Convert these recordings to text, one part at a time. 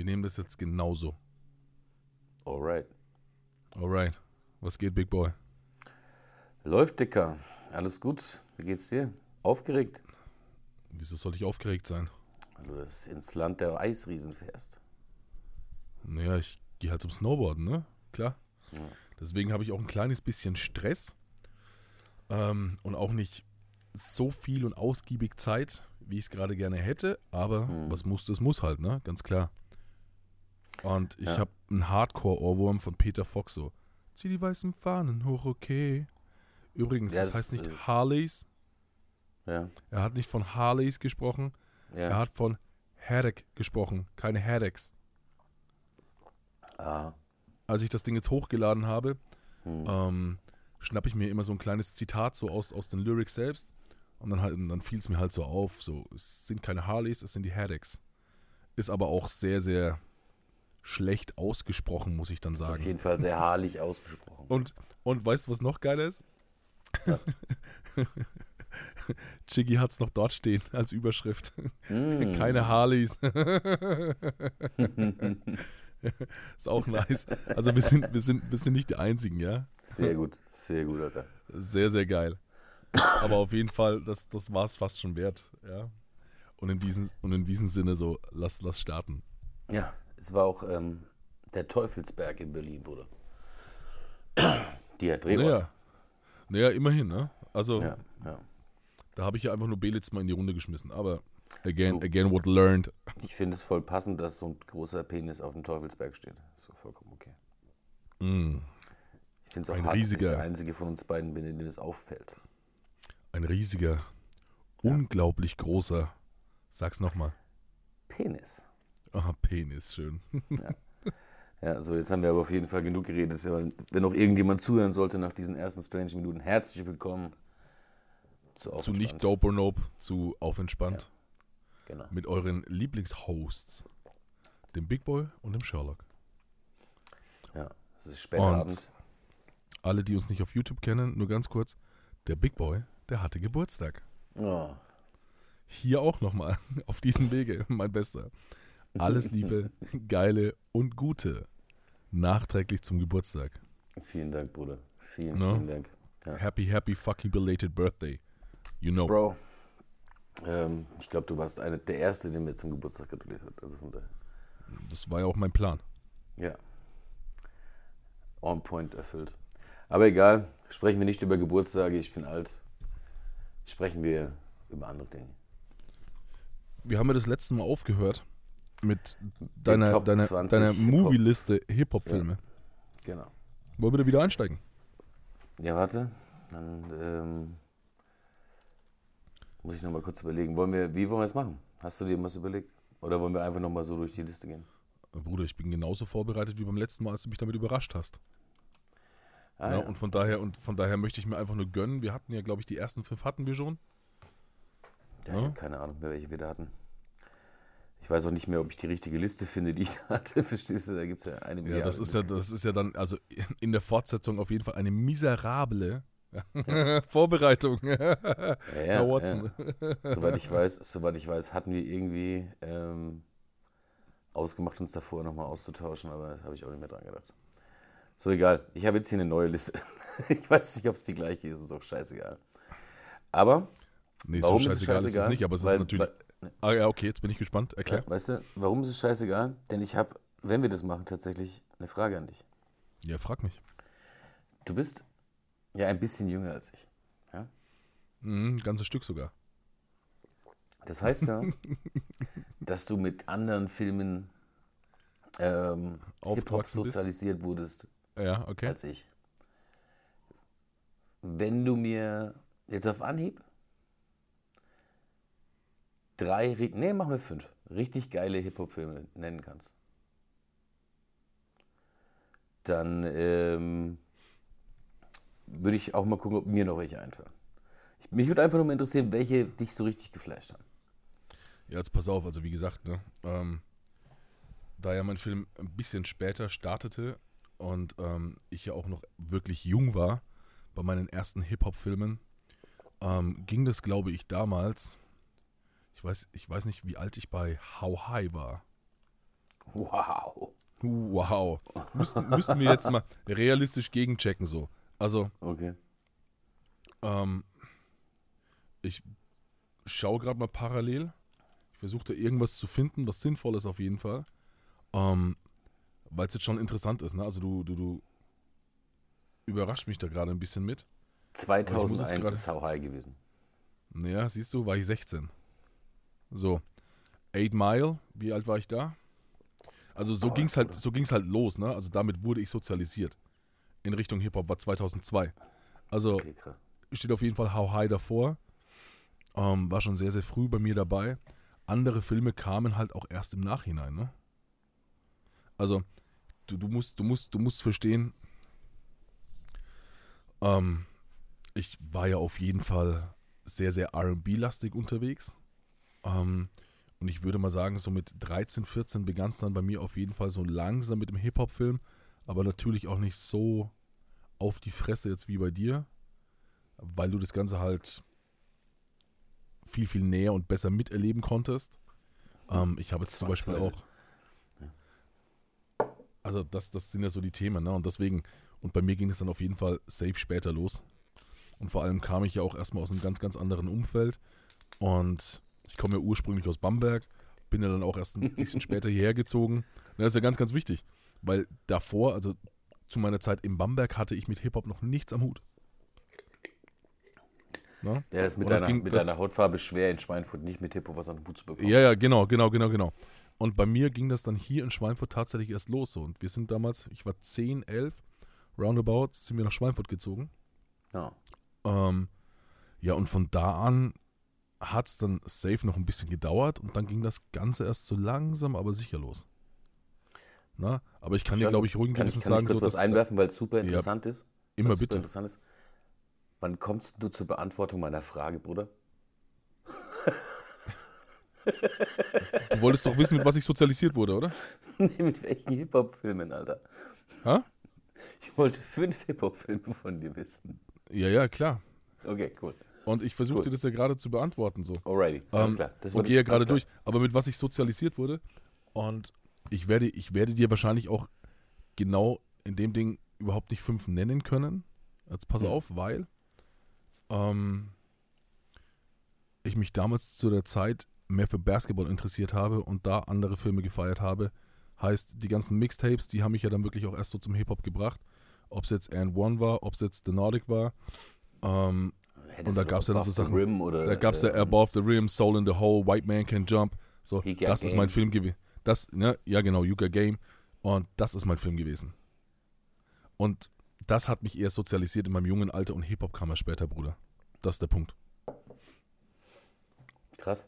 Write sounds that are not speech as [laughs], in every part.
Wir nehmen das jetzt genauso. Alright. Alright. Was geht, Big Boy? Läuft, Dicker. Alles gut. Wie geht's dir? Aufgeregt? Wieso soll ich aufgeregt sein? Weil du das ins Land der Eisriesen fährst. Naja, ich gehe halt zum Snowboarden, ne? Klar. Ja. Deswegen habe ich auch ein kleines bisschen Stress ähm, und auch nicht so viel und ausgiebig Zeit, wie ich es gerade gerne hätte. Aber Hm. was muss, das muss halt, ne? Ganz klar. Und ich Ja. habe einen Hardcore-Ohrwurm von Peter Fox so. Zieh die weißen Fahnen hoch, okay. Übrigens, Ja, das das heißt nicht äh, Harleys. Ja. Er hat nicht von Harleys gesprochen. Er Ja. hat von Haddock gesprochen, keine Haddocks. Ah. Als ich das Ding jetzt hochgeladen habe, Hm. ähm, schnappe ich mir immer so ein kleines Zitat so aus, aus den Lyrics selbst. Und dann, halt, und dann fiel es mir halt so auf, so, es sind keine Harleys, es sind die Haddocks. Ist aber auch sehr, sehr schlecht ausgesprochen, muss ich dann Ist auf sagen. jeden Fall sehr haarlich ausgesprochen. Und, und weißt du, was noch geiler ist? Was? [laughs] Chiggy hat es noch dort stehen als Überschrift. Mm. Keine Harleys. [laughs] ist auch nice. Also wir sind, wir, sind, wir sind nicht die Einzigen, ja. Sehr gut. Sehr gut, Alter. Sehr, sehr geil. Aber auf jeden Fall, das, das war es fast schon wert, ja. Und in diesem, und in diesem Sinne so, lass, lass starten. Ja, es war auch ähm, der Teufelsberg in Berlin, Bruder. Die hat Drehort. Naja, naja, immerhin, ne? Also, Ja, ja. da habe ich ja einfach nur Belitz mal in die Runde geschmissen. Aber again, again what learned. Ich finde es voll passend, dass so ein großer Penis auf dem Teufelsberg steht. Ist so vollkommen okay. Mm, Ich finde es auch Ein hart, dass ich riesiger- der einzige von uns beiden bin, in dem es auffällt. ein riesiger, unglaublich großer, sag's nochmal. Penis. Aha, Penis, schön. Ja, so jetzt haben wir aber auf jeden Fall genug geredet. Wenn noch irgendjemand zuhören sollte nach diesen ersten Strange Minuten, herzlich willkommen zu, zu nicht dope or nope, zu aufentspannt. Genau. Mit euren Lieblingshosts, dem Big Boy und dem Sherlock. Ja, es ist später Und- Abend. Alle, die uns nicht auf YouTube kennen, nur ganz kurz. Der Big Boy, der hatte Geburtstag. Oh, Hier auch nochmal [laughs] auf diesem Wege, mein Bester. Alles Liebe, Geile und Gute. Nachträglich zum Geburtstag. vielen Dank, Bruder. Vielen, No. vielen Dank. Ja. Happy, happy fucking belated birthday. You know. Bro, ähm, ich glaube, du warst einer der Erste, der mir zum Geburtstag gratuliert hat. Also von daher. Das war ja auch mein Plan. Ja. On point erfüllt. Aber egal, sprechen wir nicht über Geburtstage, ich bin alt. Sprechen wir über andere Dinge. Wir haben ja das letzte Mal aufgehört mit deiner, deiner, 20 deiner. Movie-Liste Hip-Hop-Filme. Genau. Wollen wir da wieder einsteigen? Ja, warte. Dann ähm, muss ich nochmal kurz überlegen. Wollen wir, wie wollen wir es machen? Hast du dir was überlegt? Oder wollen wir einfach nochmal so durch die Liste gehen? Bruder, ich bin genauso vorbereitet wie beim letzten Mal, als du mich damit überrascht hast. Ah, ja, ja. und von daher und von daher möchte ich mir einfach nur gönnen. Wir hatten ja, glaube ich, die ersten fünf hatten wir schon. Ja, ich Ja. habe keine Ahnung mehr, welche wir da hatten. Ich weiß auch nicht mehr, ob ich die richtige Liste finde, die ich da hatte. [laughs] Verstehst du? Da gibt es ja eine Ja, das ist ja, das ist ja dann, also in der Fortsetzung auf jeden Fall eine miserable [laughs] Vorbereitung. ja, Herr ja, Watson. Ja. Soweit ich weiß, soweit ich weiß, hatten wir irgendwie ähm, ausgemacht, uns davor nochmal auszutauschen, aber da habe ich auch nicht mehr dran gedacht. So, egal. Ich habe jetzt hier eine neue Liste. [laughs] ich weiß nicht, ob es die gleiche ist, ist auch scheißegal. Aber, Nee, warum so ist es scheißegal ist es scheißegal? nicht, aber es Weil- ist natürlich. weil- Ah ja, okay, jetzt bin ich gespannt. Erklär. Ja, weißt du, warum ist es scheißegal? Denn ich habe, wenn wir das machen, tatsächlich eine Frage an dich. Ja, frag mich. Du bist ja ein bisschen jünger als ich. Mhm, ein ganzes Stück sogar. Das heißt ja, [laughs] dass du mit anderen Filmen ähm, Hip-Hop Aufgewachsen bist. sozialisiert wurdest Ja, okay. als ich. Wenn du mir jetzt auf Anhieb drei, nee, machen wir fünf, richtig geile Hip-Hop-Filme nennen kannst, dann ähm, würde ich auch mal gucken, ob mir noch welche einfallen. Ich, mich würde einfach nur mal interessieren, welche dich so richtig geflasht haben. Ja, jetzt pass auf, also wie gesagt, ne, ähm, da ja mein Film ein bisschen später startete und ähm, ich ja auch noch wirklich jung war bei meinen ersten Hip-Hop-Filmen, ähm, ging das, glaube ich, damals, ich weiß, ich weiß nicht, wie alt ich bei How High war. Wow. Wow. Müssten, müssten wir jetzt mal realistisch gegenchecken so. Also, Okay. ähm, ich schaue gerade mal parallel. Ich versuche da irgendwas zu finden, was sinnvoll ist auf jeden Fall. Ähm, Weil es jetzt schon interessant ist, ne? Also du, du, du überrascht mich da gerade ein bisschen mit. muss es 2001 gerade- ist How High gewesen. Naja, siehst du, war ich 16. So. Eight Mile, wie alt war ich da? Also so Oh, ging's halt, Bruder. so ging's halt los, ne? Also damit wurde ich sozialisiert. In Richtung Hip-Hop war 2002. Also Okay, steht auf jeden Fall How High davor. Ähm, war schon sehr, sehr früh bei mir dabei. Andere Filme kamen halt auch erst im Nachhinein, ne? Also, du, du musst, du musst, du musst verstehen, ähm, ich war ja auf jeden Fall sehr, sehr RB-lastig unterwegs. Ähm, und ich würde mal sagen, so mit 13, 14 begann es dann bei mir auf jeden Fall so langsam mit dem Hip-Hop-Film, aber natürlich auch nicht so auf die Fresse jetzt wie bei dir, weil du das Ganze halt viel, viel näher und besser miterleben konntest. Ähm, ich habe jetzt zum Beispiel auch. Also, das, das sind ja so die Themen, ne? Und deswegen, und bei mir ging es dann auf jeden Fall safe später los. Und vor allem kam ich ja auch erstmal aus einem ganz, ganz anderen Umfeld. Und ich komme ja ursprünglich aus Bamberg, bin ja dann auch erst ein bisschen [laughs] später hierher gezogen. Das ist ja ganz, ganz wichtig, weil davor, also zu meiner Zeit in Bamberg, hatte ich mit Hip-Hop noch nichts am Hut. Ne? Ja, ist mit, das deiner, ging- mit das- deiner Hautfarbe schwer in Schweinfurt nicht mit Hip-Hop was an den Hut zu bekommen. Ja, ja, genau, genau, genau, genau. Und bei mir ging das dann hier in Schweinfurt tatsächlich erst los. So. Und wir sind damals, ich war 10, 11, roundabout, sind wir nach Schweinfurt gezogen. Ja. Ähm, ja, und von da an hat es dann safe noch ein bisschen gedauert und dann ging das Ganze erst so langsam, aber sicher los. Na, aber ich kann dir, Schon- glaube ich, ich, Gewissens kann sagen, ich kurz so, was einwerfen, weil es super Ja, interessant ist? immer bitte. interessant ist. Wann kommst du zur Beantwortung meiner Frage, Bruder? Du wolltest doch wissen, mit was ich sozialisiert wurde, oder? [laughs] Nee, mit welchen Hip-Hop-Filmen, Alter? Ha? Ich wollte fünf Hip-Hop-Filme von dir wissen. Ja, ja, klar. Okay, cool. Und ich versuchte Cool. das ja gerade zu beantworten, so. Alrighty, alles Ähm, klar. Das und gehe ja gerade durch. Aber mit was ich sozialisiert wurde. Und ich werde, ich werde dir wahrscheinlich auch genau in dem Ding überhaupt nicht fünf nennen können. Jetzt pass Mhm. auf, weil ähm, ich mich damals zu der Zeit mehr für Basketball interessiert habe und da andere Filme gefeiert habe. Heißt, die ganzen Mixtapes, die haben mich ja dann wirklich auch erst so zum Hip-Hop gebracht. Ob es jetzt And One war, ob es jetzt The Nordic war. Ähm, und da du gab's ja noch so Sachen- Rim oder, da gab es ja ähm, Above the Rim, Soul in the Hole, White Man Can Jump. So, das ist mein Game. Film gewesen. Das, ne, ja genau, Yuga Game. Und das ist mein Film gewesen. Und das hat mich eher sozialisiert in meinem jungen Alter und Hip-Hop kam erst später, Bruder. Das ist der Punkt. Krass.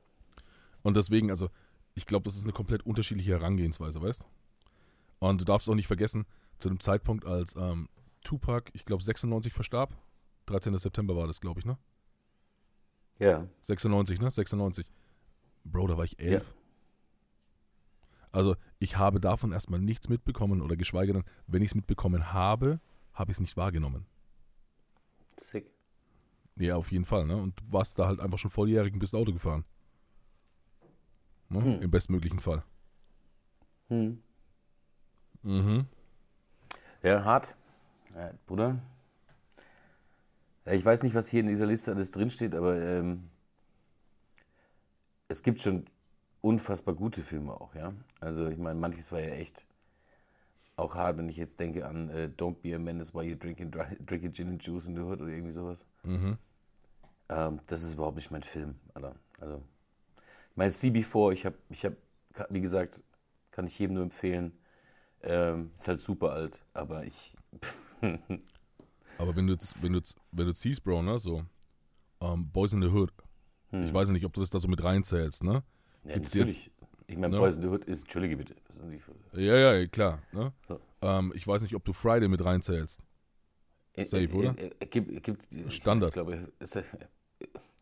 Und deswegen, also, ich glaube, das ist eine komplett unterschiedliche Herangehensweise, weißt Und du darfst auch nicht vergessen, zu dem Zeitpunkt, als ähm, Tupac, ich glaube, 96 verstarb, 13. September war das, glaube ich, ne? Ja. 96, ne? 96. Bro, da war ich elf. Also, ich habe davon erstmal nichts mitbekommen oder geschweige denn, wenn ich es mitbekommen habe, habe ich es nicht wahrgenommen. Sick. Ja, auf jeden Fall, ne? Und du warst da halt einfach schon volljährig und bist Auto gefahren. Ne? Hm. Im bestmöglichen Fall. Hm. Mhm. Ja, hart. Ja, Bruder. Ja, ich weiß nicht, was hier in dieser Liste alles drinsteht, aber ähm, es gibt schon unfassbar gute Filme auch, ja. Also ich meine, manches war ja echt auch hart, wenn ich jetzt denke an äh, Don't Be a Menace while you're drinking, drinking Gin and Juice in the Hood oder irgendwie sowas. Mhm. Ähm, das ist überhaupt nicht mein Film, Alter. Also, ich meine, CB4, ich habe, ich habe, wie gesagt, kann ich jedem nur empfehlen. Ähm, ist halt super alt, aber ich. [laughs] Aber wenn du jetzt, wenn du jetzt, wenn du jetzt siehst, Bro, ne, so, ähm, Boys in the Hood, Hm. ich weiß nicht, ob du das da so mit reinzählst, ne? Ja, Gibt's natürlich. ich meine, ne? Boys in the Hood ist, entschuldige bitte. Was sind die für, Ja, ja, klar, ne? Ja. Ähm, ich weiß nicht, ob du Friday mit reinzählst. Safe, oder? Äh, äh, gibt, gibt, Standard. Ich glaube, äh,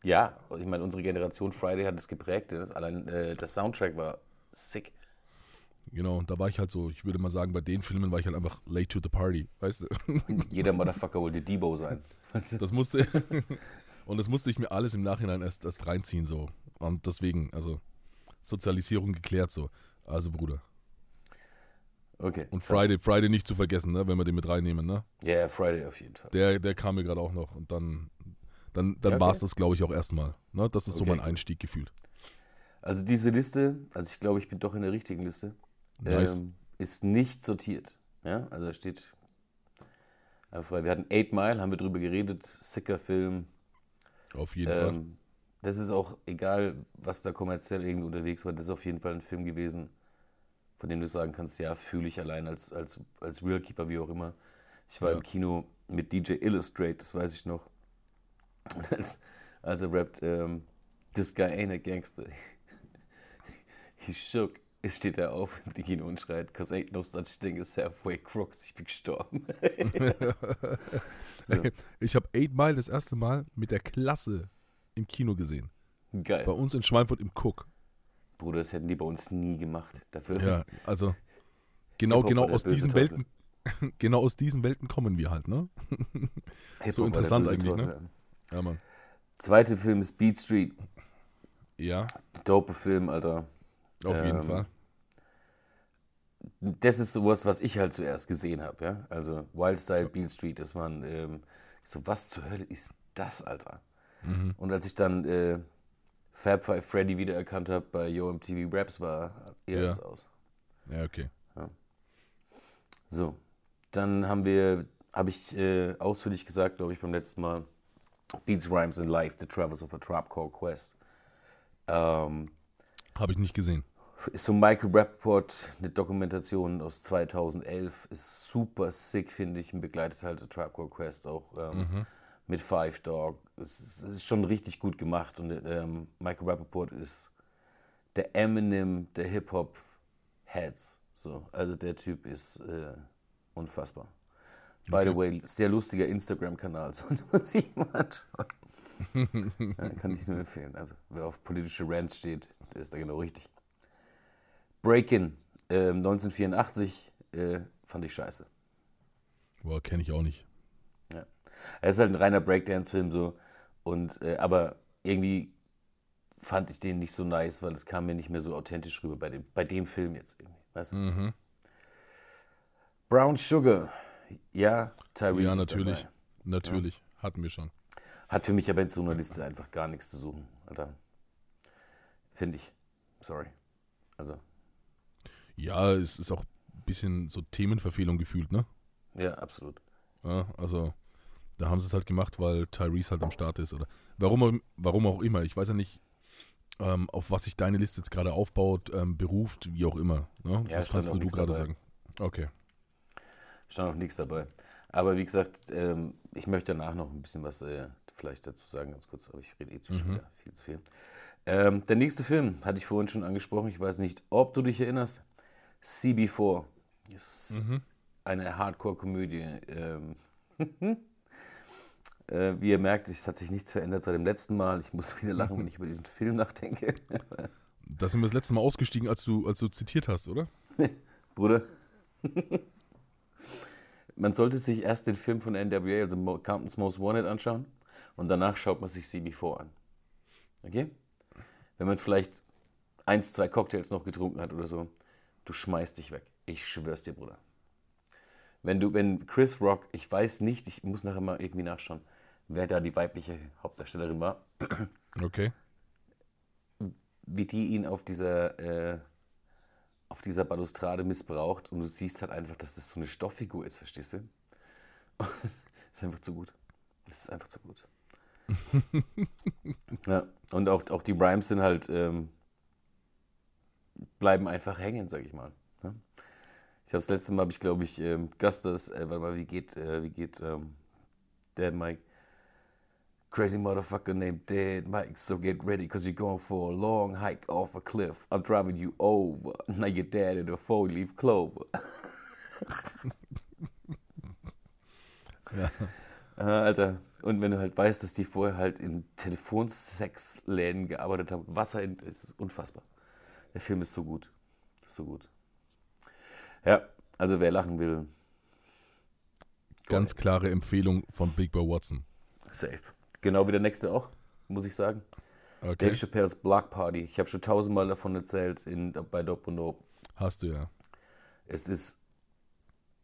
ja, ich meine, unsere Generation Friday hat es geprägt. Das, allein äh, der Soundtrack war sick. Genau, und da war ich halt so, ich würde mal sagen, bei den Filmen war ich halt einfach late to the party, weißt du? [laughs] Jeder Motherfucker wollte Debo sein. Weißt du? Das musste, [laughs] und das musste ich mir alles im Nachhinein erst, erst reinziehen, so. Und deswegen, also, Sozialisierung geklärt, so. Also, Bruder. Okay. Und. Friday, Friday nicht zu vergessen, ne, wenn wir den mit reinnehmen, ne? Ja, yeah, Friday auf jeden Fall. Der, der kam mir gerade auch noch und dann, dann, dann okay. war es das, glaube ich, auch erstmal. Ne? Das ist so Okay. mein Einstieg gefühlt. Also diese Liste, also ich glaube, ich bin doch in der richtigen Liste, Nice. ähm, ist nicht sortiert. Ja, also da steht einfach frei. Wir hatten Eight Mile, haben wir drüber geredet, sicker Film. Auf jeden Fall. Ähm, das ist auch egal, was da kommerziell irgendwie unterwegs war, das ist auf jeden Fall ein Film gewesen, von dem du sagen kannst, ja, fühle ich allein als, als, als Realkeeper, wie auch immer. Ich war Ja. im Kino mit DJ Illustrate, das weiß ich noch. [laughs] Als, als er rappt, ähm, This guy ain't a gangster. [laughs] He shook. Steht er auf [laughs] im Kino und schreit, cause ain't no such thing as halfway crooks. Ich bin gestorben. [laughs] so, Ich habe Eight Mile das erste Mal mit der Klasse im Kino gesehen. geil. Bei uns in Schweinfurt im Cook. Bruder, das hätten die bei uns nie gemacht. Dafür Ja, also genau, genau aus diesen Teufel. Welten, [laughs] genau aus diesen Welten kommen wir halt, ne? So interessant eigentlich, ne? Teufel. Ja, Mann. Zweite Film ist Beat Street. Ja, Dope Film, Alter. Auf jeden Ähm, Fall. Das ist sowas, was ich halt zuerst gesehen habe, ja. Also Wild Style, Beat Street, das waren, ähm, so, was zur Hölle ist das, Alter? Mhm. Und als ich dann äh, Fab Five Freddy wiedererkannt habe bei Yo MTV Raps, war eher Ja. das aus. Ja, okay. So, dann haben wir, habe ich äh, ausführlich gesagt, glaube ich, beim letzten Mal, Beats, Rhymes and Life, The Travels of a Trap Called Quest. Ähm, Habe ich nicht gesehen. ist so Michael Rappaport, eine Dokumentation aus 2011, ist super sick, finde ich, und begleitet halt The Trap Called Quest auch ähm, mit Five Dog. Es ist, es ist schon richtig gut gemacht und ähm, Michael Rappaport ist der Eminem der Hip-Hop-Heads. So, also der Typ ist äh, unfassbar. By the way, sehr lustiger Instagram-Kanal, [laughs] sollte man sich mal anschauen. [laughs] ja, kann ich nur empfehlen. Also, wer auf politische Rants steht, der ist da genau richtig. Break-In, ähm, 1984, äh, fand ich scheiße. Boah, kenne ich auch nicht. Er ist halt ein reiner Breakdance-Film so. Und, äh, aber irgendwie fand ich den nicht so nice, weil es kam mir nicht mehr so authentisch rüber bei dem, bei dem Film jetzt irgendwie. Weißt du? Mhm. Brown Sugar. Ja, Tyrese Ja, natürlich. Natürlich. Hatten wir schon. Hat für mich aber in so einer Liste einfach gar nichts zu suchen, Alter. Finde ich. Sorry. Also, Ja, es ist auch ein bisschen so Themenverfehlung gefühlt, ne? ja, absolut. Ja, also, da haben sie es halt gemacht, weil Tyrese halt am Start ist. Oder warum, auch- warum auch immer. Ich weiß ja nicht, ähm, auf was sich deine Liste jetzt gerade aufbaut, ähm, beruft, wie auch immer. Ne? Ja, das kannst du gerade sagen. Okay. Stand auch nichts dabei. Aber wie gesagt, ähm, ich möchte danach noch ein bisschen was äh, vielleicht dazu sagen, ganz kurz, aber ich rede eh zu Mhm. wieder viel zu viel. Ähm, der nächste Film hatte ich vorhin schon angesprochen. Ich weiß nicht, ob du dich erinnerst. CB4 ist Mhm. eine Hardcore-Komödie. Ähm, [laughs] äh, wie ihr merkt, es hat sich nichts verändert seit dem letzten Mal. Ich muss wieder lachen, wenn ich über diesen Film nachdenke. [laughs] Da sind wir das letzte Mal ausgestiegen, als du, als du zitiert hast, oder? [laughs] Bruder. man sollte sich erst den Film von NWA, also Compton's Most Wanted, anschauen und danach schaut man sich CB4 an. Okay? Wenn man vielleicht eins, zwei Cocktails noch getrunken hat oder so, du schmeißt dich weg. Ich schwör's dir, Bruder. Wenn du, wenn Chris Rock, ich weiß nicht, ich muss nachher mal irgendwie nachschauen, wer da die weibliche Hauptdarstellerin war, Okay. wie die ihn auf dieser, äh, auf dieser Balustrade missbraucht und du siehst halt einfach, dass das so eine Stofffigur ist, verstehst du? [laughs] das ist einfach zu gut. Das ist einfach zu gut. [laughs] ja, und auch, auch die Rhymes sind halt, ähm, bleiben einfach hängen, sag ich mal. Ne? Ich habe das letzte Mal, habe ich glaube ich, ähm, Gustas, äh, warte mal, wie geht, äh, wie geht ähm, Dad Mike? Crazy motherfucker named Dead Mike, so get ready cause you're going for a long hike off a cliff. I'm driving you over. Now you're dead in a four leaf clover. [laughs] Ja. Ah, Alter. Und wenn du halt weißt, dass die vorher halt in Telefonsexläden gearbeitet haben, Wasser in, das ist unfassbar. Der Film ist so gut. Ist so gut. Ja, also wer lachen will, Ganz klare Empfehlung von Big Boy Watson. safe. Genau wie der nächste auch, muss ich sagen. Okay. Dave Chappelle's Block Party. Ich habe schon tausendmal davon erzählt in, bei Dope und Dope. Hast du ja. Es ist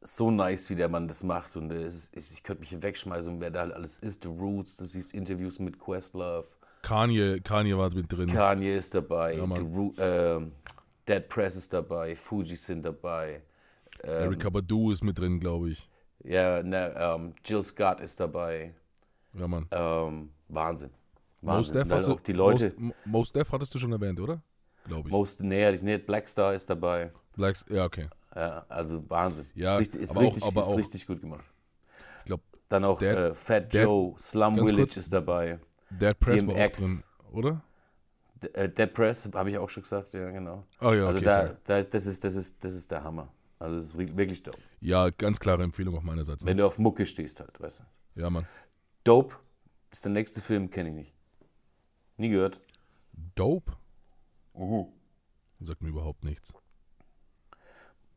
so nice, wie der Mann das macht. Und es ist, ich, könnte mich hier wegschmeißen, wer da alles ist. The Roots, du siehst Interviews mit Questlove. Kanye, Kanye war mit drin. Kanye ist dabei. Ja, Mann. The Roo- ähm, Dead Press ist dabei. Fuji sind dabei. Ähm, Erika Badu ist mit drin, glaube ich. ja, ne, ähm, Jill Scott ist dabei. Ja, Mann. Ähm, Wahnsinn. Most Wahnsinn. Def, dann du, auch die Leute. Most, Mo- Most Def hattest du schon erwähnt, oder? Glaube ich. Most, nee, nicht. Blackstar ist dabei. Blacks, ja, okay. Ja, also Wahnsinn. Ja, ist richtig, ist aber auch- richtig, aber ist auch- richtig gut gemacht. Ich glaube, Dann auch Dead- äh, Fat Dead- Joe, Slum Village kurz. ist dabei. Dead Press war auch DMX. drin, oder? D äh, Dead Press habe ich auch schon gesagt, ja genau. Oh ja, also okay, da, da, das, ist, das, ist, das ist der Hammer. Also das ist wi- wirklich dope. Ja, ganz klare Empfehlung auch meinerseits. Ne? Wenn du auf Mucke stehst halt, weißt du. Ja, Mann. Dope ist der nächste Film, kenne ich nicht. Nie gehört. Dope? Sagt mir überhaupt nichts.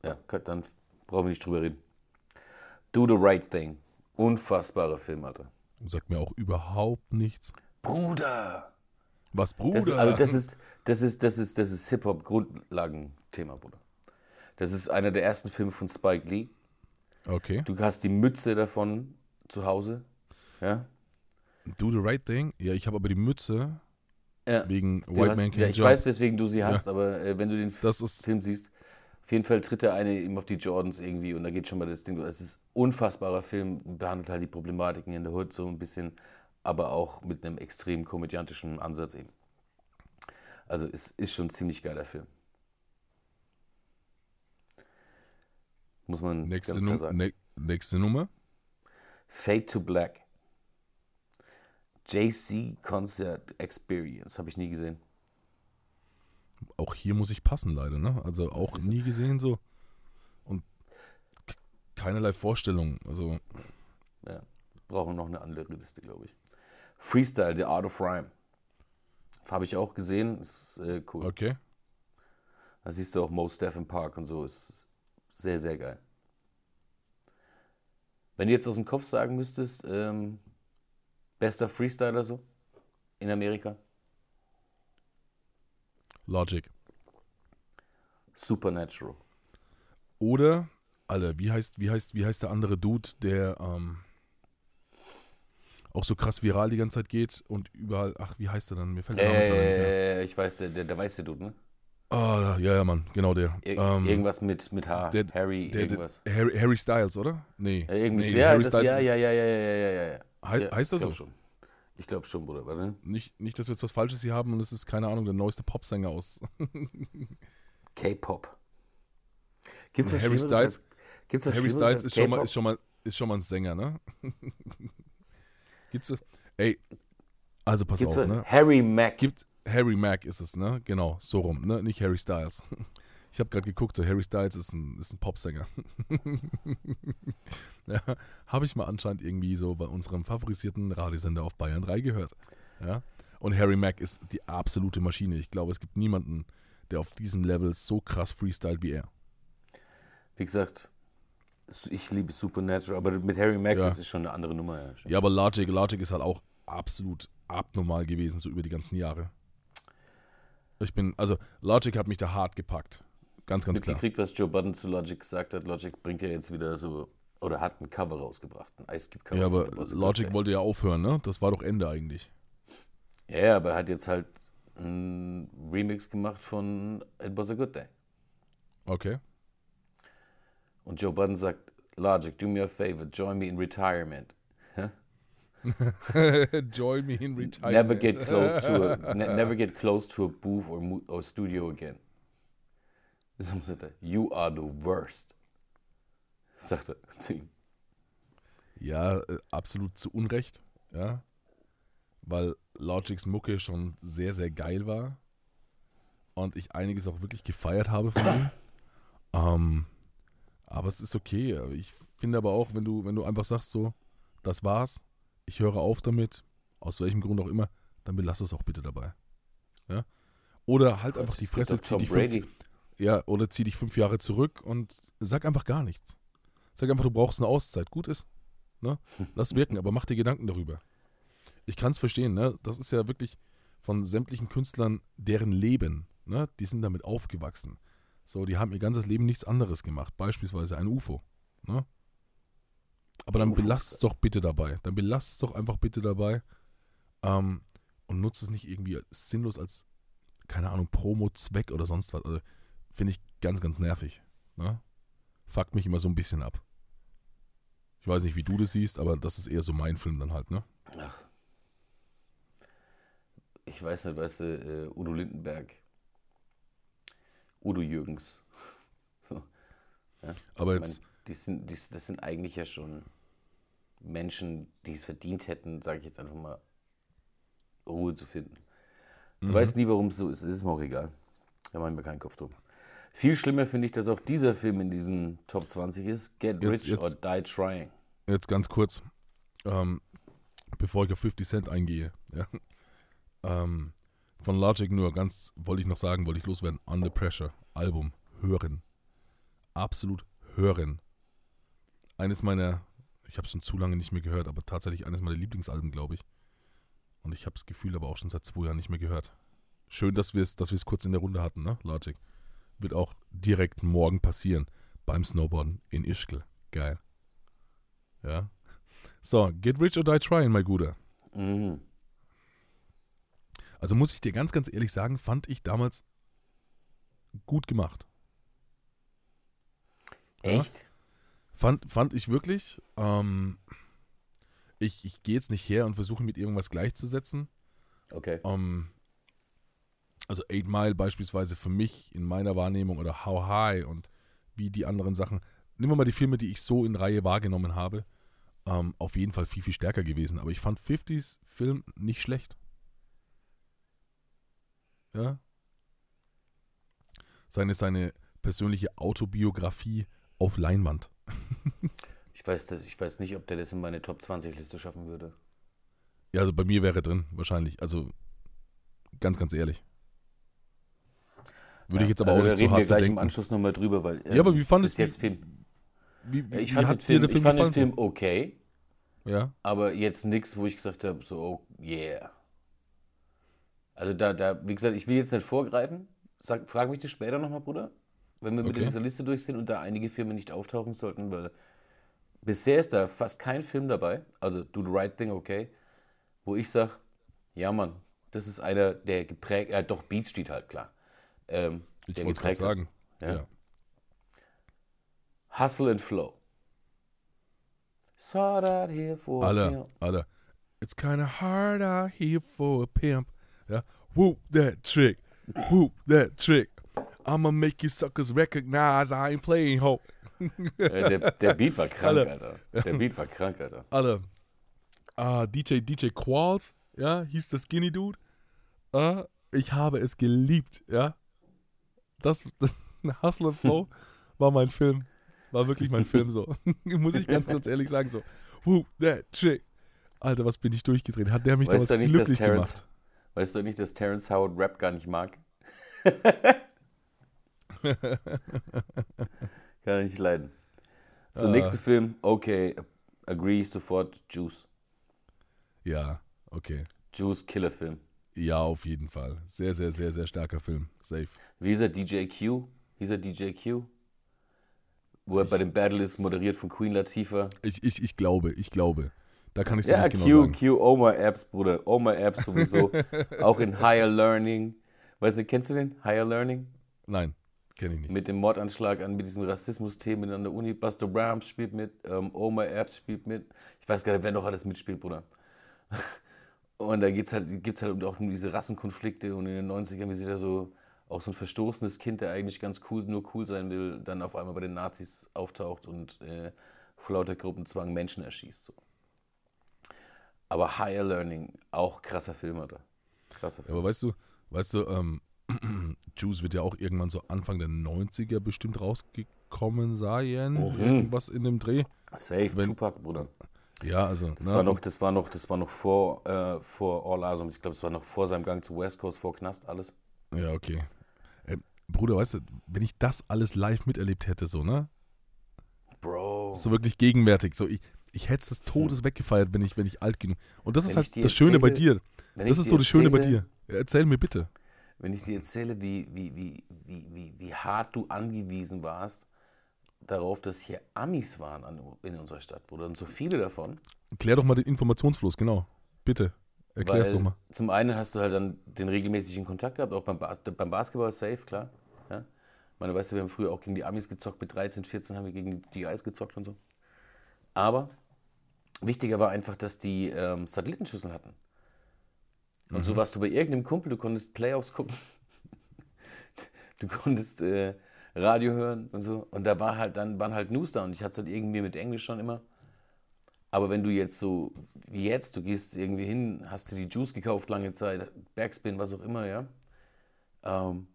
Ja, dann brauchen wir nicht drüber reden. Do the Right Thing. Unfassbarer Film, Alter. Sagt mir auch überhaupt nichts. Bruder! Was, Bruder? Das ist, also das ist, das ist, das ist, das ist Hip-Hop-Grundlagenthema, Bruder. Das ist einer der ersten Filme von Spike Lee. okay. Du hast die Mütze davon zu Hause. Ja? Do the right thing? Ja, ich habe aber die Mütze ja. wegen White hast, Man Can't ja, ich Jump. weiß, weswegen du sie hast, aber äh, wenn du den Das Film siehst, auf jeden Fall tritt der eine ihm auf die Jordans irgendwie und da geht schon mal das Ding. durch. Es ist ein unfassbarer Film, behandelt halt die Problematiken in der Hood so ein bisschen, aber auch mit einem extrem komödiantischen Ansatz eben. Also es ist schon ein ziemlich geiler Film. Muss man nächste, ganz klar sagen. ne nächste Nummer. Fade to Black. JC Concert Experience. Habe ich nie gesehen. Auch hier muss ich passen, leider. Ne? Also auch nie gesehen so. Und keinerlei Vorstellung. Also, Ja. Brauchen noch eine andere Liste, glaube ich. Freestyle, The Art of Rhyme. Habe ich auch gesehen. Ist äh, cool. okay. Da siehst du auch Most Def im Park und so. Ist sehr, sehr geil. Wenn du jetzt aus dem Kopf sagen müsstest, ähm, bester Freestyler so in Amerika? Logic. Supernatural. Oder, Alter, wie heißt, wie heißt, wie heißt der andere Dude, der ähm, auch so krass viral die ganze Zeit geht und überall, ach, wie heißt der dann? Mir fällt der Name gerade nicht. Äh, ich weiß, der, der, der weiße Dude, ne? Ah, ja, ja, Mann, genau der. Ir Ähm, irgendwas mit, mit H. der- Harry, der, irgendwas. Harry, Harry Styles, oder? Nee. Ja, irgendwie nee. Ja, Harry das, Styles ja, ja, ja, ja, ja, ja, ja, ja, heißt das so? Schon. Ich glaube schon, Bruder, warte. Nicht, nicht, dass wir jetzt was Falsches hier haben und es ist, keine Ahnung, der neueste Popsänger aus. [laughs] K-Pop. Gibt's was Harry Schlimmeres Styles- als, gibt's was Harry Styles ist schon, mal, ist, schon mal, ist schon mal ein Sänger, ne? [laughs] Gibt's das? Ey, also pass Gibt's auf, ne? Harry Mack. Gibt Harry Mack ist es, ne? Genau, so rum, ne? Nicht Harry Styles. [laughs] Ich habe gerade geguckt, so Harry Styles ist ein, ist ein Popsänger. [laughs] ja, habe ich mal anscheinend irgendwie so bei unserem favorisierten Radiosender auf Bayern 3 gehört. Ja? Und Harry Mack ist die absolute Maschine. Ich glaube, es gibt niemanden, der auf diesem Level so krass freestylt wie er. Wie gesagt, ich liebe Supernatural, aber mit Harry Mack, Ja. das ist schon eine andere Nummer. Ja. Ja, aber Logic, Logic ist halt auch absolut abnormal gewesen, so über die ganzen Jahre. Ich bin, also Logic hat mich da hart gepackt. Ganz, ganz klar. mitgekriegt, was Joe Budden zu Logic gesagt hat. Logic bringt ja jetzt wieder so, oder hat ein Cover rausgebracht, ein Ice Cube Cover. Ja, aber Logic Day. wollte ja aufhören, ne? Das war doch Ende eigentlich. Ja, ja, aber er hat jetzt halt ein Remix gemacht von It Was a Good Day. Okay. Und Joe Budden sagt, Logic, do me a favor, join me in retirement. [laughs] Join me in retirement. Never get close to a, ne, [laughs] never get close to a booth or, or studio again. So sagt er, you are the worst. Sagt er zu ihm. Ja, äh, absolut zu Unrecht, ja. Weil Logics Mucke schon sehr, sehr geil war. Und ich einiges auch wirklich gefeiert habe von ihm. ähm, aber es ist okay. Ich finde aber auch, wenn du, wenn du einfach sagst, so, das war's, ich höre auf damit, aus welchem Grund auch immer, dann belass es auch bitte dabei. Ja? Oder halt einfach die Fresse, zieh dich, fünf. Ja, oder zieh dich fünf Jahre zurück und sag einfach gar nichts. Sag einfach, du brauchst eine Auszeit. Gut ist. Ne? Lass wirken, aber mach dir Gedanken darüber. Ich kann es verstehen, ne? Das ist ja wirklich von sämtlichen Künstlern deren Leben, ne? Die sind damit aufgewachsen. So, die haben ihr ganzes Leben nichts anderes gemacht. Beispielsweise ein UFO. Ne? Aber dann krass. doch bitte dabei. Dann belass es doch einfach bitte dabei. Ähm, und nutze es nicht irgendwie sinnlos als, keine Ahnung, Promo-Zweck oder sonst was. Also, Finde ich ganz, ganz nervig. Ne? Fuckt mich immer so ein bisschen ab. Ich weiß nicht, wie du das siehst, aber das ist eher so mein Film dann halt, ne? Ach. Ich weiß nicht, weißt du, äh, Udo Lindenberg. Udo Jürgens. [laughs] Aber Ich jetzt, mein, die sind, die, das sind eigentlich ja schon Menschen, die es verdient hätten, sage ich jetzt einfach mal, Ruhe zu finden. Du Mhm. weißt nie, warum es so ist. Es ist mir auch egal. Da mache ich mir keinen Kopf drum. Viel schlimmer finde ich, dass auch dieser Film in diesen Top 20 ist. Get Jetzt- Rich jetzt- or Die Trying. jetzt ganz kurz, ähm, bevor ich auf 50 Cent eingehe, ja, ähm, von Logic nur ganz, wollte ich noch sagen, wollte ich loswerden, Under Pressure, Album, hören. Absolut hören. Eines meiner, ich habe es schon zu lange nicht mehr gehört, aber tatsächlich eines meiner Lieblingsalben, glaube ich. Und ich habe das Gefühl aber auch schon seit zwei Jahren nicht mehr gehört. Schön, dass wir es dass wir es kurz in der Runde hatten, ne, Logic. Wird auch direkt morgen passieren, beim Snowboarden in Ischgl. Geil. Ja. So, Get Rich or Die Trying, mein Guter. Mhm. Also muss ich dir ganz, ganz ehrlich sagen, fand ich damals gut gemacht. Ja. Echt? Fand, fand ich wirklich. Ähm, ich ich gehe jetzt nicht her und versuche mit irgendwas gleichzusetzen. Okay. Ähm, also Eight Mile beispielsweise für mich in meiner Wahrnehmung oder How High und wie die anderen Sachen. Nehmen wir mal die Filme, die ich so in Reihe wahrgenommen habe. Ähm, auf jeden Fall viel, viel stärker gewesen. Aber ich fand 50s Film nicht schlecht. Ja. Seine, seine persönliche Autobiografie auf Leinwand. [laughs] Ich weiß, ich weiß nicht, ob der das in meine Top 20 Liste schaffen würde. Ja, also bei mir wäre drin, wahrscheinlich. Also ganz, ganz ehrlich. Würde ich jetzt aber also auch da nicht zu reden wir hart zu gleich im denken. Anschluss nochmal drüber, weil. Ja, aber wie fandest bis jetzt Film? Wie, wie, Ich fand, den Film, der ich Film fand den? Film okay? Ja, aber jetzt nichts, wo ich gesagt habe, so, oh, yeah. Also da, da, wie gesagt, ich will jetzt nicht vorgreifen. Sag, frag mich das später nochmal, Bruder. Wenn wir mit Okay. dieser Liste durch sind und da einige Filme nicht auftauchen sollten, weil bisher ist da fast kein Film dabei, also Do the Right Thing, okay, wo ich sage, ja Mann, das ist einer, der geprägt, äh, doch Beat Street halt, klar. Ähm, ich wollte es gerade sagen. Ja. Ja. Hustle and Flow. Sought out here for Alter, you. Alter. It's kinda hard out here for a pimp. Ja. Whoop that trick. Whoop that trick. I'ma make you suckers recognize I ain't playing ho. Äh, der, der Beat war [laughs] krank, Alter. Alter. Der Beat war krank, Alter. Alter. Ah, DJ, DJ Qualls, ja, hieß der Skinny Dude. Ah, ich habe es geliebt, ja. Das, das [laughs] Hustle and Flow war mein Film. War wirklich mein Film so. [laughs] Muss ich ganz, ganz ehrlich sagen, so. Whoop that trick. Alter, was bin ich durchgedreht? Hat der mich Weißt damals nicht, glücklich Terrence, gemacht? weißt du nicht, dass Terrence Howard Rap gar nicht mag? [laughs] Kann nicht leiden. So, Ah. nächster Film, okay, agree, sofort, Juice. Ja, okay. Juice, Killerfilm. Ja, auf jeden Fall. Sehr, sehr, sehr, sehr starker Film. Safe. Wie ist er, DJ Q? Hieß er DJ Q? Wo er bei dem Battle ist, moderiert von Queen Latifah. Ich, ich, ich glaube, ich glaube. Da kann ich es Ja, nicht genau Q, sagen. Q, Omar Apps, Bruder. Omar Apps sowieso. [laughs] Auch in Higher Learning. Weißt du, kennst du den? Higher Learning? Nein, kenne ich nicht. Mit dem Mordanschlag an, mit diesem Rassismus-Themen an der Uni. Buster Rhymes spielt mit, ähm, Omar Apps spielt mit. Ich weiß gar nicht, wer noch alles mitspielt, Bruder. [laughs] Und da geht's halt, gibt es halt auch um diese Rassenkonflikte und in den 90ern, wie sich da so auch so ein verstoßenes Kind, der eigentlich ganz cool, nur cool sein will, dann auf einmal bei den Nazis auftaucht und äh, vor lauter Gruppenzwang Menschen erschießt. So. Aber Higher Learning, auch krasser Film, Alter. Krasser Ja, Film. aber weißt du, weißt du, ähm, [clears throat] Juice wird ja auch irgendwann so Anfang der 90er bestimmt rausgekommen sein. Mhm. Irgendwas in dem Dreh. Safe, wenn- Tupac, Bruder. Ja, also. Das ne, war noch, das war noch, das war noch vor, äh, vor All Asum. Ich glaube, das war noch vor seinem Gang zu West Coast, vor Knast, alles. Ja, okay. Bruder, weißt du, wenn ich das alles live miterlebt hätte, so, ne? Bro. So wirklich gegenwärtig. So, ich, ich hätte es des Todes weggefeiert, wenn ich, wenn ich alt genug. Und das Wenn ist halt das Schöne bei erzähle- dir. Das ist so das Schöne bei erzähle- dir. Erzähl mir bitte. Wenn ich dir erzähle, wie, wie, wie, wie, wie, wie hart du angewiesen warst, darauf, dass hier Amis waren an, in unserer Stadt, Bruder. Und so viele davon. Klär doch mal den Informationsfluss, genau. Bitte. Erklär's Weil doch mal. Zum einen hast du halt dann den regelmäßigen Kontakt gehabt, auch beim, Bas beim Basketball safe, klar. Meine, weißt du, wir haben früher auch gegen die Amis gezockt, mit 13, 14 haben wir gegen die GIs gezockt und so. Aber wichtiger war einfach, dass die ähm, Satellitenschüssel hatten. Und so warst du bei irgendeinem Kumpel, du konntest Playoffs gucken, [laughs] du konntest äh, Radio hören und so. Und da war halt, dann waren halt News da und ich hatte es halt irgendwie mit Englisch schon immer. Aber wenn du jetzt so, wie jetzt, du gehst irgendwie hin, hast dir die Juice gekauft lange Zeit, Backspin, was auch immer, ja. Ähm,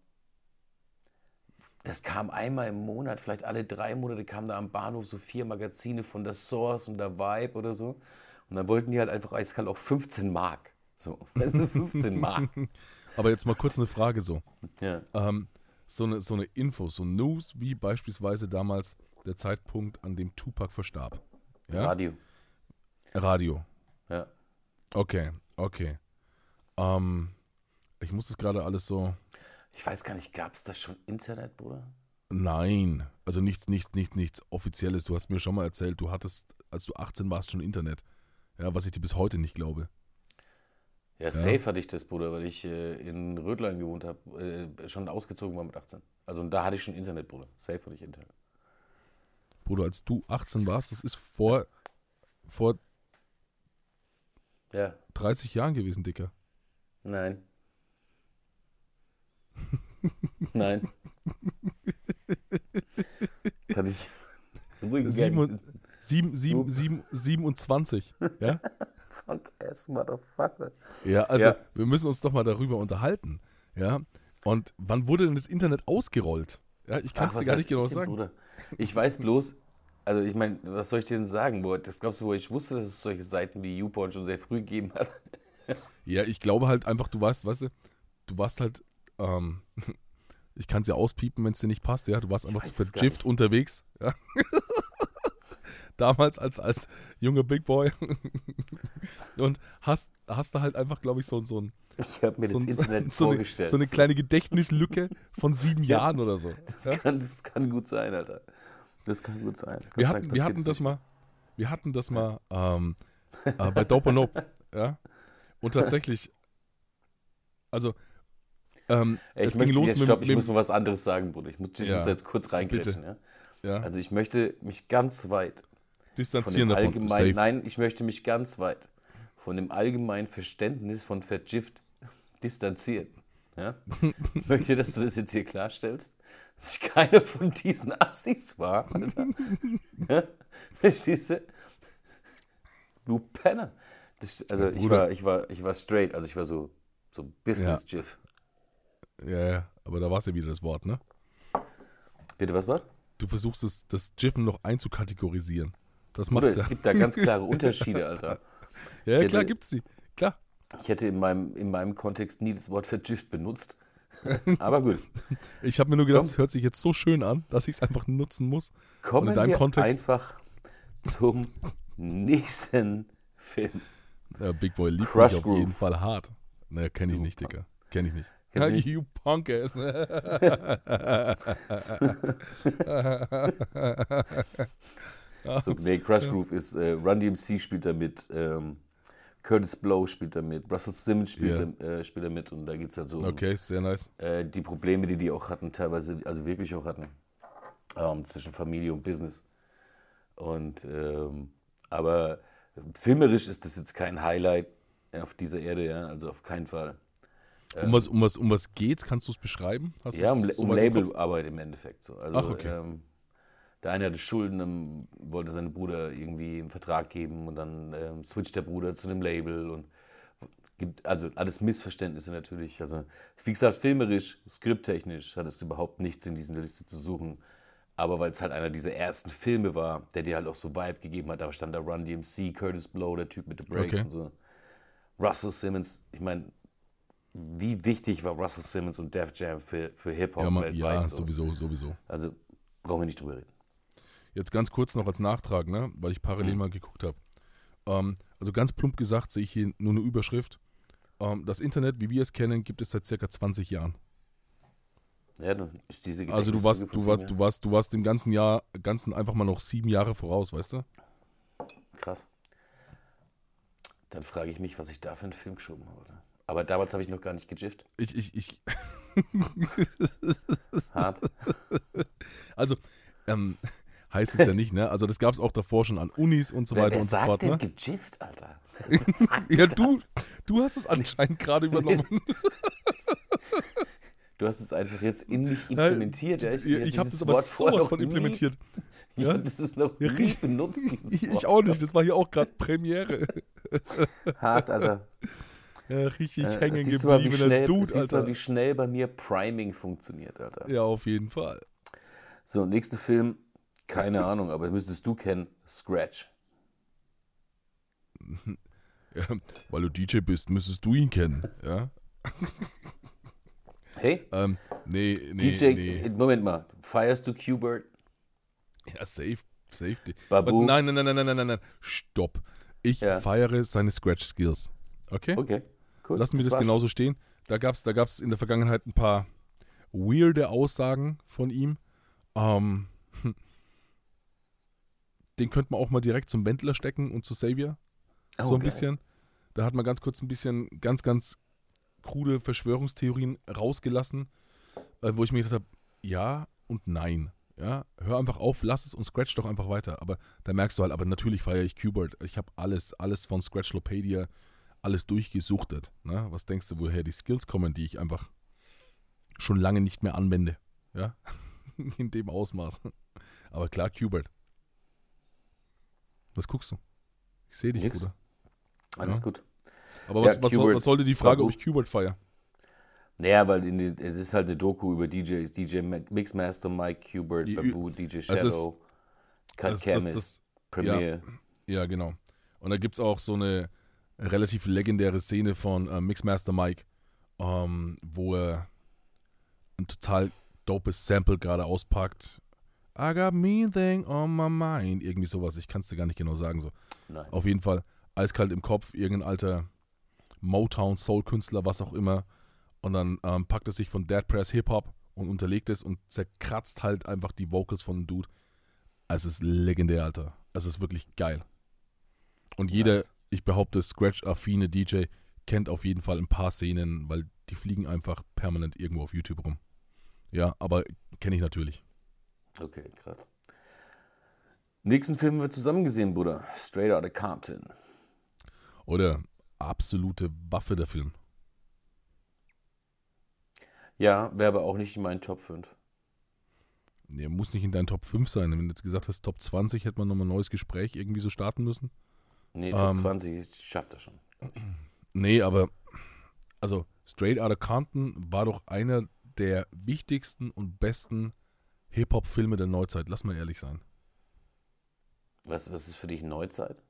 das kam einmal im Monat, vielleicht alle drei Monate kamen da am Bahnhof so vier Magazine von der Source und der Vibe oder so. Und dann wollten die halt einfach eiskalt auch 15 Mark. So, [laughs] weißt du, 15 Mark. [laughs] Aber jetzt mal kurz eine Frage so. Ja. Ähm, so, eine, so eine Info, so News, wie beispielsweise damals der Zeitpunkt, an dem Tupac verstarb. Ja? Radio. Radio. Ja. Okay, okay. Ähm, ich muss das gerade alles so. Ich weiß gar nicht, gab es da schon Internet, Bruder? Nein, also nichts, nichts, nichts, nichts Offizielles. Du hast mir schon mal erzählt, du hattest, als du 18 warst, schon Internet. Ja, was ich dir bis heute nicht glaube. Ja, safe hatte ich das, Bruder, weil ich äh, in Rödlein gewohnt habe, äh, schon ausgezogen war mit 18. Also da hatte ich schon Internet, Bruder. Safe hatte ich Internet. Bruder, als du 18 warst, das ist vor, vor Ja, 30 Jahren gewesen, Dicker. nein. Nein. Kann ich. Ruhig Sieben, sieben, sieben, sieben, 27. Ja? Fuck ass, motherfucker. Ja, also Ja. wir müssen uns doch mal darüber unterhalten. Ja. Und wann wurde denn das Internet ausgerollt? Ja, ich kann es dir gar nicht genau ich sagen. Bruder? Ich weiß bloß, also ich meine, was soll ich dir denn sagen? Wo, das glaubst du, wo ich wusste, dass es solche Seiten wie YouPorn schon sehr früh gegeben hat? Ja, ich glaube halt einfach, du weißt, weißt du, du warst halt, ähm, [laughs] ich kann es ja auspiepen, wenn es dir nicht passt, ja, du warst einfach zu verjifft unterwegs. Ja. [laughs] Damals als, als junger Big Boy. [laughs] Und hast, hast da halt einfach, glaube ich, so, so ein Ich habe mir so, das Internet so, eine, vorgestellt. so eine kleine Gedächtnislücke von sieben Ja, Jahren das- oder so. Das, Ja? kann, das kann gut sein, Alter. Das kann gut sein. Gott Wir hatten, wir hatten das mal, wir hatten das mal ähm, äh, bei Dope Nope, ja. Und tatsächlich, also ähm, Ey, ich möchte, los jetzt mit, stopp, ich mit muss mal was anderes sagen, Bruder. Ich muss, ich Ja, muss jetzt kurz reingrätschen. Ja? ja, Also ich möchte mich ganz weit von distanzieren dem davon. Safe. nein, ich möchte mich ganz weit von dem allgemeinen Verständnis von Vergift distanzieren. Ja? [laughs] Ich möchte, dass du das jetzt hier klarstellst, dass ich keiner von diesen Assis war, Alter. [laughs] Ja? Verstehst du? Du Penner. Das, also ich Bruder. war, ich, war, ich war straight, also ich war so, so Business-Jiff. Ja, ja, aber da war es ja wieder das Wort, ne? Bitte, was was? Du versuchst es, das Jiffen noch einzukategorisieren. Das macht es ja. gibt da ganz klare [laughs] Unterschiede, Alter. Ja, ich klar hätte- gibt's die. Klar. Ich hätte in meinem, in meinem Kontext nie das Wort vergift benutzt. [laughs] Aber gut. Ich habe mir nur gedacht, es hört sich jetzt so schön an, dass ich es einfach nutzen muss. Kommen in deinem wir Kontext- einfach zum nächsten Film. Ja, Big Boy liebt Crush mich auf Groove. jeden Fall hart. Naja, kenne ich nicht, Dicker. Kenne ich nicht. Ja, you punk ass. [laughs] So, nee, Crush Groove ist, äh, Run DMC spielt da mit, ähm, Curtis Blow spielt da mit, Russell Simmons spielt, Ja. da, äh, spielt mit und da geht es halt so um Okay, sehr nice. äh, die Probleme, die die auch hatten, teilweise, also wirklich auch hatten, ähm, zwischen Familie und Business. Und, ähm, aber filmerisch ist das jetzt kein Highlight auf dieser Erde, ja, also auf keinen Fall. Um was, um was, um was geht's? Kannst du es beschreiben? Hast Ja, um, um? Labelarbeit im Endeffekt. So. Also, Ach, okay. ähm, der eine hatte Schulden, ähm, wollte seinem Bruder irgendwie einen Vertrag geben und dann ähm, switcht der Bruder zu einem Label und gibt also alles Missverständnisse natürlich. Also, wie gesagt, filmerisch, skripttechnisch hat es überhaupt nichts in dieser Liste zu suchen. Aber weil es halt einer dieser ersten Filme war, der dir halt auch so Vibe gegeben hat, da stand da Run DMC, Curtis Blow, der Typ mit den Breaks Okay. und so. Russell Simmons, ich meine, wie wichtig war Russell Simmons und Def Jam für, für Hip-Hop Ja, man, weltweit? ja so. sowieso, sowieso. Also brauchen wir nicht drüber reden. Jetzt ganz kurz noch als Nachtrag, ne? weil ich parallel Mhm. mal geguckt habe. Ähm, also ganz plump gesagt sehe ich hier nur eine Überschrift. Ähm, das Internet, wie wir es kennen, gibt es seit circa 20 Jahren. Ja, dann ist diese Also du warst, du, war, du warst, du warst dem ganzen Jahr, ganzen einfach mal noch sieben Jahre voraus, weißt du? Krass. Dann frage ich mich, was ich da für einen Film geschoben habe. Aber damals habe ich noch gar nicht gejifft. Ich, ich, ich, [laughs] Hart. also, ähm, heißt es ja nicht, ne? Also das gab es auch davor schon an Unis und so wer weiter wer und so sagt fort, denn ne? gejifft, Alter? [laughs] Wer sagt Ja, das? du, du hast es anscheinend gerade übernommen. [laughs] Du hast es einfach jetzt in mich implementiert. Ja, ich ich habe das aber Wort sowas von nie- implementiert. Ja, Ja. das ist noch nie richtig. benutzt. Ich, ich auch nicht, das war hier auch gerade Premiere. Hart, Alter. Ja, richtig Äh, hängen siehst du mal, wie gebliebener schnell, Dude, siehst du mal, Alter. wie schnell bei mir Priming funktioniert, Alter. Ja, auf jeden Fall. So, nächster Film, keine Ahnung, aber müsstest du kennen, Scratch. [laughs] Ja, weil du DJ bist, müsstest du ihn kennen. Ja? [laughs] Hey, Ähm, nee, nee, DJ, nee. Moment mal, feierst du Q-Bert? Ja, safe, safe. Babu? Nein, nein, nein, nein, nein, nein, nein. Stopp. Ich Ja. feiere seine Scratch-Skills. Okay? Okay, cool. Lassen wir das war's. genauso stehen. Da gab es da gab's in der Vergangenheit ein paar weirde Aussagen von ihm. Ähm, [laughs] den könnte man auch mal direkt zum Wendler stecken und zu Xavier. Oh, so ein geil. bisschen. Da hat man ganz kurz ein bisschen ganz, ganz krude Verschwörungstheorien rausgelassen, äh, wo ich mir gedacht habe, ja und nein. Ja, hör einfach auf, lass es und scratch doch einfach weiter. Aber da merkst du halt, aber natürlich feiere ich Qbert. Ich habe alles, alles von Scratchlopedia, alles durchgesuchtet. Ne? Was denkst du, woher die Skills kommen, die ich einfach schon lange nicht mehr anwende? Ja, [laughs] in dem Ausmaß. Aber klar, Qbert. Was guckst du? Ich sehe dich, Nix. Bruder. Alles Ja. gut. Aber Ja, was, was, was sollte die Frage, ob ich Qbert feiere? Naja, weil die, es ist halt eine Doku über DJs. DJ Ma- Mixmaster, Mike Qbert, Die- Babu, DJ Shadow, Cut Chemist, das- Premiere. Ja, genau. Und da gibt es auch so eine relativ legendäre Szene von äh, Mixmaster Mike, ähm, wo er ein total dopes Sample gerade auspackt. I got mean thing on my mind. Irgendwie sowas. Ich kann es dir gar nicht genau sagen. So. Nice. Auf jeden Fall eiskalt im Kopf, irgendein alter Motown, Soul-Künstler, was auch immer. Und dann ähm, packt er sich von Dead Press Hip-Hop und unterlegt es und zerkratzt halt einfach die Vocals von dem Dude. Es ist legendär, Alter. Es ist wirklich geil. Und jeder, Nice. Ich behaupte, Scratch-affine DJ kennt auf jeden Fall ein paar Szenen, weil die fliegen einfach permanent irgendwo auf YouTube rum. Ja, aber kenne ich natürlich. Okay, krass. Nächsten Film haben wir zusammen gesehen, Bruder. Straight Outta Compton. Oder absolute Waffe der Film. Ja, wäre aber auch nicht in meinen Top 5. Nee, muss nicht in deinen Top 5 sein. Wenn du jetzt gesagt hast, Top 20, hätte man nochmal ein neues Gespräch irgendwie so starten müssen. Nee, Top Ähm, 20 ich schaff das schon. Nee, aber also Straight Outta Compton war doch einer der wichtigsten und besten Hip-Hop-Filme der Neuzeit. Lass mal ehrlich sein. Was, was ist für dich Neuzeit?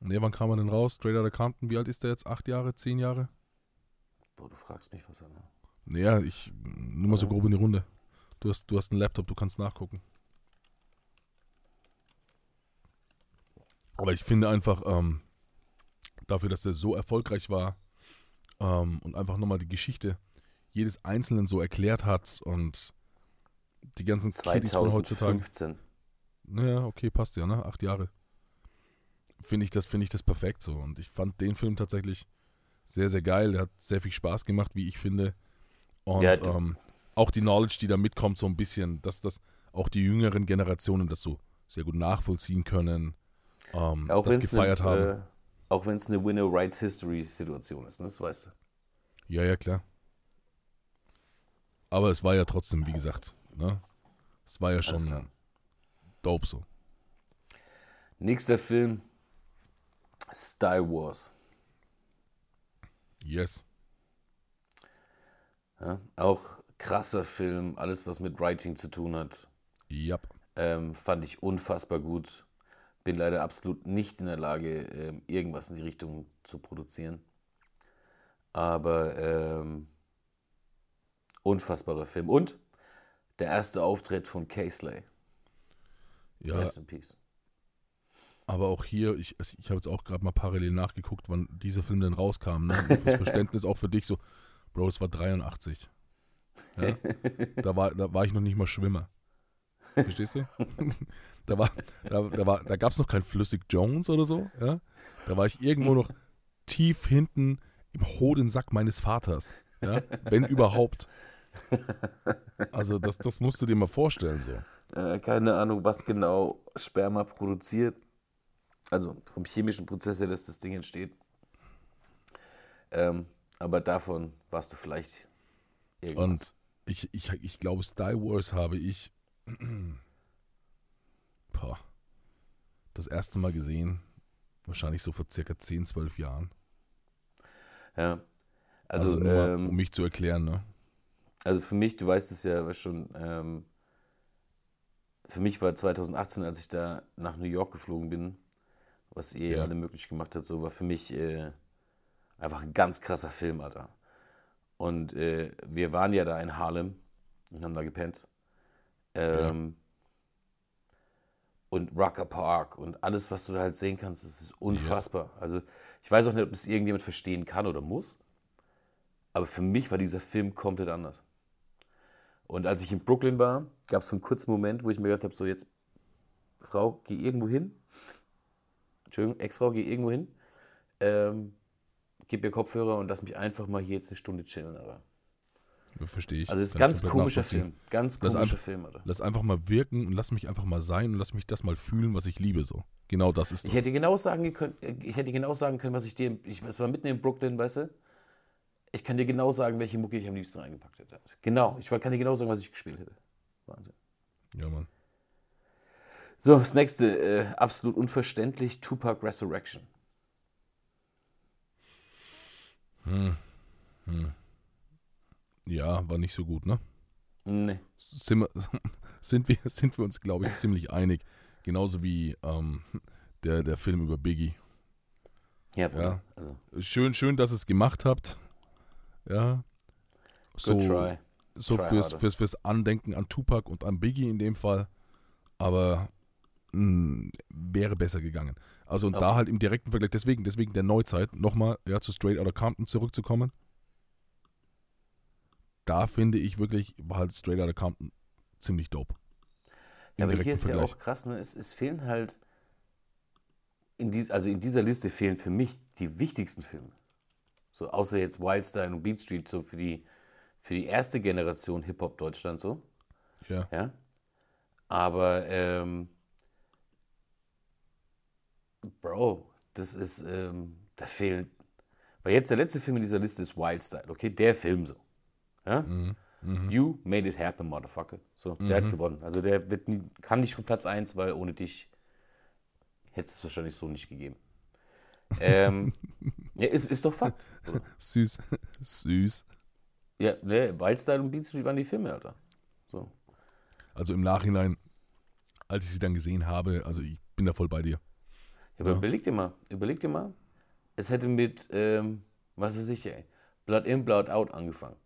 Nee, wann kam er denn raus? Straight Outta Compton, wie alt ist der jetzt? Acht Jahre? Zehn Jahre? Boah, du fragst mich was an. Naja, ich nur mal so grob in die Runde. Du hast, du hast einen Laptop, du kannst nachgucken. Aber ich finde einfach, ähm, dafür, dass er so erfolgreich war ähm, und einfach nochmal die Geschichte jedes Einzelnen so erklärt hat und die ganzen Kiddies von heutzutage. 2015. Naja, okay, passt ja, ne? Acht Jahre. Finde ich das, finde ich das perfekt so. Und ich fand den Film tatsächlich sehr, sehr geil. Der hat sehr viel Spaß gemacht, wie ich finde. Und Ja, ähm, auch die Knowledge, die da mitkommt, so ein bisschen, dass das auch die jüngeren Generationen das so sehr gut nachvollziehen können, ähm, Auch das wenn es gefeiert eine, haben. äh, auch wenn es eine Winner Rights History Situation ist, ne? das weißt du. Ja, ja, klar. Aber es war ja trotzdem, wie gesagt, ne? Es war ja schon dope so. Nächster Film, Star Wars. Yes. Ja? Auch krasser Film, alles was mit Writing zu tun hat. Yep. Ähm, fand ich unfassbar gut. Bin leider absolut nicht in der Lage, ähm, irgendwas in die Richtung zu produzieren. Aber ähm, unfassbarer Film. Und der erste Auftritt von K-Slay. Ja, Rest in Peace. Aber auch hier, ich, also ich habe jetzt auch gerade mal parallel nachgeguckt, wann dieser Film denn rauskam. Ne? Und Fürs [laughs] Verständnis auch für dich so, Bro, es war 83. Ja? [laughs] da, war, da war ich noch nicht mal Schwimmer. Verstehst du? da war, da, da, war, da gab es noch kein Flüssig Jones oder so. Ja? Da war ich irgendwo noch tief hinten im Hodensack meines Vaters. Ja? Wenn überhaupt. Also das, das musst du dir mal vorstellen so. Äh, keine Ahnung, was genau Sperma produziert. Also vom chemischen Prozess her, dass das Ding entsteht. Ähm, aber davon warst du vielleicht irgendwas. Und ich, ich, ich glaube, Star Wars habe ich [clears throat] boah, das erste Mal gesehen. Wahrscheinlich so vor circa 10, 12 Jahren. Ja. Also, Also, nur ähm, um mich zu erklären, ne? Also für mich, du weißt es ja schon, ähm, für mich war 2018, als ich da nach New York geflogen bin, was ihr Ja. alle möglich gemacht habt, so war für mich äh, einfach ein ganz krasser Film, Alter. Und äh, wir waren ja da in Harlem und haben da gepennt. Ähm, Und Rucker Park und alles, was du da halt sehen kannst, das ist unfassbar. Also ich weiß auch nicht, ob das irgendjemand verstehen kann oder muss. Aber für mich war dieser Film komplett anders. Und als ich in Brooklyn war, gab es so einen kurzen Moment, wo ich mir gedacht habe, so jetzt, Frau, geh irgendwo hin. Entschuldigung, Ex-Frau, geh irgendwo hin. Ähm, gib mir Kopfhörer und lass mich einfach mal hier jetzt eine Stunde chillen. Aber. Verstehe ich. Also es ist ein ganz komischer. Film. Ganz komischer einfach- Film, Alter. Lass einfach mal wirken und lass mich einfach mal sein und lass mich das mal fühlen, was ich liebe. So. Genau das ist das. Ich hätte genau sagen können, ich hätte genau sagen können, was ich dir, ich, es war mitten in Brooklyn, weißt du? Ich kann dir genau sagen, welche Mucke ich am liebsten reingepackt hätte. Genau, ich kann dir genau sagen, was ich gespielt hätte. Wahnsinn. ja, Mann. So, das nächste, äh, absolut unverständlich, Tupac Resurrection. Ja, war nicht so gut, ne? Nee. Sind wir, [laughs] sind wir, sind wir uns, glaube ich, ziemlich einig. Genauso wie ähm, der, der Film über Biggie. Ja. Ja. Also, Schön, schön, dass ihr es gemacht habt. Ja. So, good try. so Try fürs, fürs, fürs Andenken an Tupac und an Biggie in dem Fall. Aber mh, wäre besser gegangen. Also und Auf- da halt im direkten Vergleich, deswegen, deswegen der Neuzeit, nochmal ja, zu Straight Outta Compton zurückzukommen. Da finde ich wirklich, war halt Straight Outta Compton ziemlich dope. Ja, aber hier ist ja Vergleich. auch krass, ne? es, es fehlen halt, in dies, also in dieser Liste fehlen für mich die wichtigsten Filme. So, außer jetzt Wildstyle und Beat Street, so für die, für die erste Generation Hip-Hop Deutschland so. Ja. Ja. Aber, ähm, Bro, das ist, ähm, da fehlen. Weil jetzt der letzte Film in dieser Liste ist Wildstyle, okay? Der Film so. Ja? You made it happen, Motherfucker. So, der hat gewonnen. Also der wird nie, kann nicht von Platz 1, weil ohne dich hätte es wahrscheinlich so nicht gegeben. Ähm, [laughs] ja, ist, ist doch Fakt. Süß. [laughs] Süß. Ja, ne, Wildstyle und Beat Street waren die Filme, Alter. So. Also im Nachhinein, als ich sie dann gesehen habe, also ich bin da voll bei dir. Ja, aber Ja. überleg dir mal, überleg dir mal, es hätte mit, ähm, was weiß ich, ey, Blood In, Blood Out angefangen.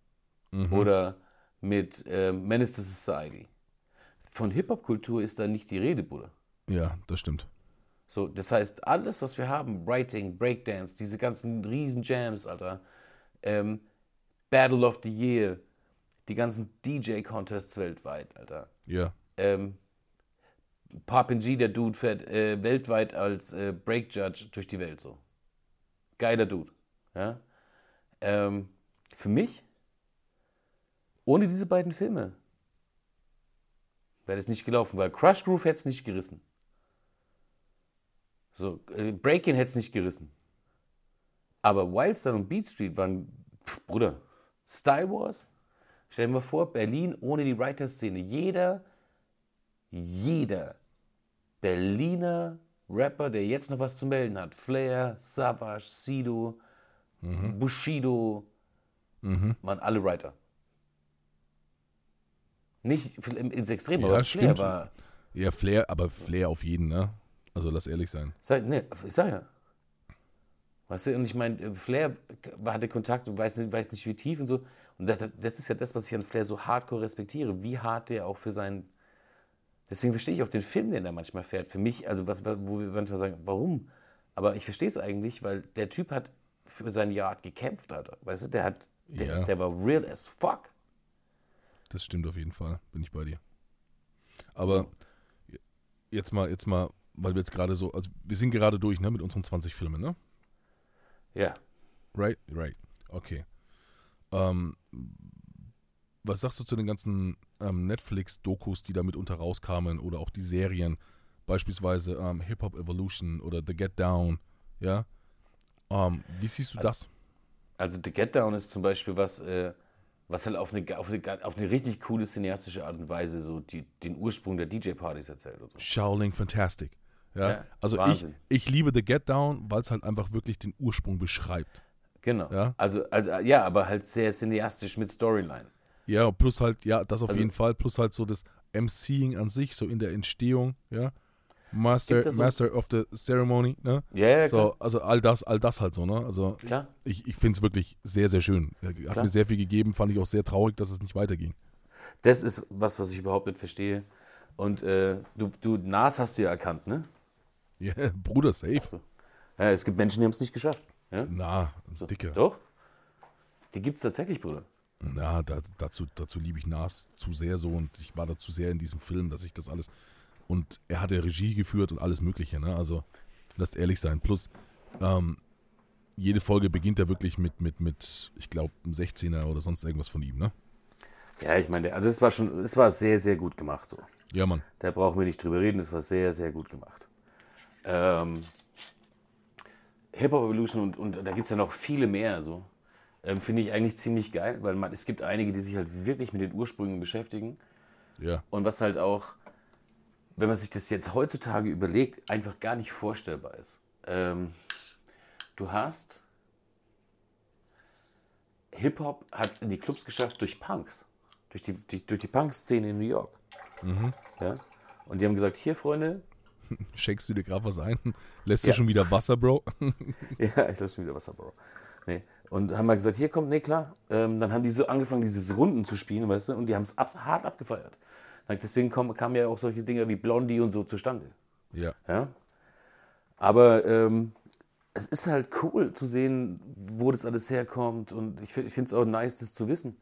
Oder mit ähm, Menace to Society. Von Hip-Hop-Kultur ist da nicht die Rede, Bruder. Ja, das stimmt. So, das heißt, alles, was wir haben, Writing, Breakdance, diese ganzen riesen Jams, Alter, ähm, Battle of the Year, die ganzen DJ-Contests weltweit, Alter. Ja. Ähm, Papin G, der Dude, fährt äh, weltweit als äh, Break Judge durch die Welt so. Geiler Dude. Ja? Ähm, für mich, ohne diese beiden Filme, wäre das nicht gelaufen, weil Crush Groove hätte es nicht gerissen. So, äh, Breaking hätte es nicht gerissen. Aber Wildstyle und Beat Street waren, pff, Bruder, Style Wars. Stell dir mal vor, Berlin ohne die Writer-Szene. Jeder, jeder Berliner Rapper, der jetzt noch was zu melden hat, Flair, Savage, Sido, Bushido, waren alle Writer. Nicht ins Extrem, Ja, aber Flair stimmt. war. Ja, Flair, aber Flair auf jeden, ne? Also lass ehrlich sein. Sag, ne, ich sag ja. Weißt du, und ich meine, Flair hatte Kontakt und weiß nicht, weiß nicht wie tief und so. Und das, das ist ja das, was ich an Flair so hardcore respektiere, wie hart der auch für seinen. Deswegen verstehe ich auch den Film, den er manchmal fährt. Für mich, also was, wo wir manchmal sagen, warum? Aber ich verstehe es eigentlich, weil der Typ hat für sein Yard gekämpft, Alter. Weißt du, der hat, der, Ja. der war real as fuck. Das stimmt auf jeden Fall, bin ich bei dir. Aber jetzt mal, jetzt mal, weil wir jetzt gerade so, also wir sind gerade durch, ne, mit unseren 20 Filmen, ne? Ja. Right, right. Okay. Ähm, was sagst du zu den ganzen ähm, Netflix-Dokus, die da mitunter rauskamen oder auch die Serien, beispielsweise ähm, Hip Hop Evolution oder The Get Down, ja? Ähm, wie siehst du Also- das? Also The Get Down ist zum Beispiel was, äh, was halt auf eine, auf, eine, auf eine richtig coole cineastische Art und Weise so die, den Ursprung der DJ-Partys erzählt und so. Shaolin Fantastic. Ja, Ja, also ich, ich liebe The Get Down, weil es halt einfach wirklich den Ursprung beschreibt. Genau. Ja. Also, also, ja, aber halt sehr cineastisch mit Storyline. Ja, plus halt, ja, das auf Also- jeden Fall, plus halt so das MCing an sich, so in der Entstehung, ja. Master, so- Master of the Ceremony, ne? Ja, ja, klar. So, also all das, all das halt so, ne? Also klar. ich, ich finde es wirklich sehr, sehr schön. Hat Klar. mir sehr viel gegeben, fand ich auch sehr traurig, dass es nicht weiterging. Das ist was, was ich überhaupt nicht verstehe. Und äh, du, du, Nas hast du ja erkannt, ne? Ja, [laughs] Bruder, safe. Ja, es gibt Menschen, die haben es nicht geschafft. Ja? Na, Dicke. Doch? Die gibt es tatsächlich, Bruder. Na, da, dazu, dazu liebe ich Nas zu sehr so und ich war da zu sehr in diesem Film, dass ich das alles. Und er hat ja Regie geführt und alles Mögliche, ne? Also, lasst ehrlich sein. Plus, ähm, jede Folge beginnt ja wirklich mit, mit, mit ich glaube, einem 16er oder sonst irgendwas von ihm, ne? Ja, ich meine, also es war schon, es war sehr, sehr gut gemacht so. Ja, Mann. Da brauchen wir nicht drüber reden, es war sehr, sehr gut gemacht. Ähm, Hip-Hop Evolution und, und da gibt es ja noch viele mehr so. Ähm, Finde ich eigentlich ziemlich geil, weil man, es gibt einige, die sich halt wirklich mit den Ursprüngen beschäftigen. Ja. Und was halt auch, wenn man sich das jetzt heutzutage überlegt, einfach gar nicht vorstellbar ist. Ähm, du hast, Hip-Hop hat es in die Clubs geschafft durch Punks. Durch die, die, durch die Punk-Szene in New York. Ja? Und die haben gesagt, hier Freunde, [laughs] Shakest du dir gerade was ein? Lässt Ja. du schon wieder Wasser, Bro? [laughs] Ja, ich lasse schon wieder Wasser, Bro. Nee. Und haben mal gesagt, hier kommt, nee, klar. Ähm, dann haben die so angefangen, diese Runden zu spielen, weißt du, und die haben es ab, hart abgefeiert. Deswegen kamen ja auch solche Dinge wie Blondie und so zustande. ja. Ja? Aber ähm, es ist halt cool zu sehen, wo das alles herkommt. Und ich, ich finde es auch nice, das zu wissen.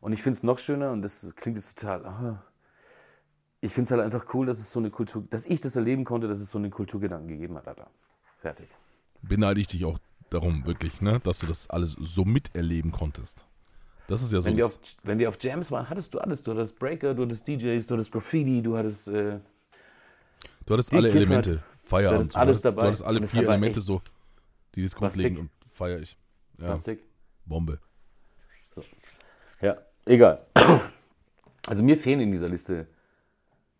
Und ich finde es noch schöner, und das klingt jetzt total. ah, ich finde es halt einfach cool, dass es so eine Kultur, dass ich das erleben konnte, dass es so einen Kulturgedanken gegeben hat, Alter. Fertig. Beneide ich dich auch darum, wirklich, ne? Dass du das alles so miterleben konntest. Das ist ja so. Wenn wir, auf, wenn wir auf Jams waren, hattest du alles. Du hattest Breaker, du hattest DJs, du hattest Graffiti, du hattest. Äh, du hattest alle Kiffen Elemente. Feierabend. hattest so. alles du, hattest, dabei. du hattest alle es vier war Elemente so, die das grundlegend und feiere ich. Ja, Plastik. Bombe. Ja, egal. [clears throat] Also mir fehlen in dieser Liste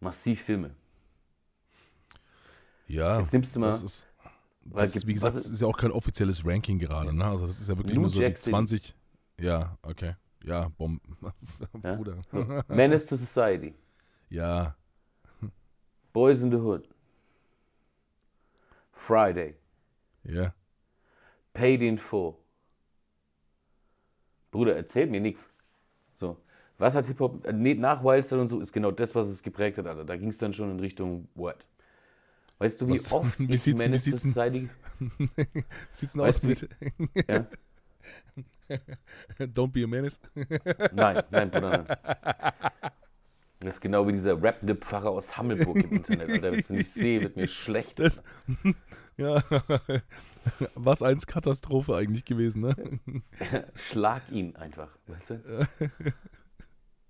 massiv Filme. Ja, Jetzt nimmst du mal- das ist, das ist, wie gesagt, das ist ja auch kein offizielles Ranking gerade, ne? Also das ist ja wirklich New nur so Jack die City. 20. Ja, okay. Ja, Bomben. [laughs] Ja? Bruder. So. Menace to Society. Ja, Boys in the Hood. Friday. ja. Paid in Full. Bruder, erzähl mir nichts. So. Was hat Hip-Hop, äh, nach Wildstyle und so, ist genau das, was es geprägt hat, Alter. Da ging es dann schon in Richtung What? Weißt du, wie Was- [laughs] oft wie ich wie Menace to Society... [laughs] Sieht's denn Weißt aus mit Ja? [laughs] Don't be a menace? [laughs] Nein, nein, Bruder, nein. Das ist genau wie dieser rappende Pfarrer aus Hammelburg im Internet, Alter. Wenn ich sehe, wird mir schlecht. Das- [laughs] Ja. Was eins Katastrophe eigentlich gewesen, ne? Schlag ihn einfach, weißt du?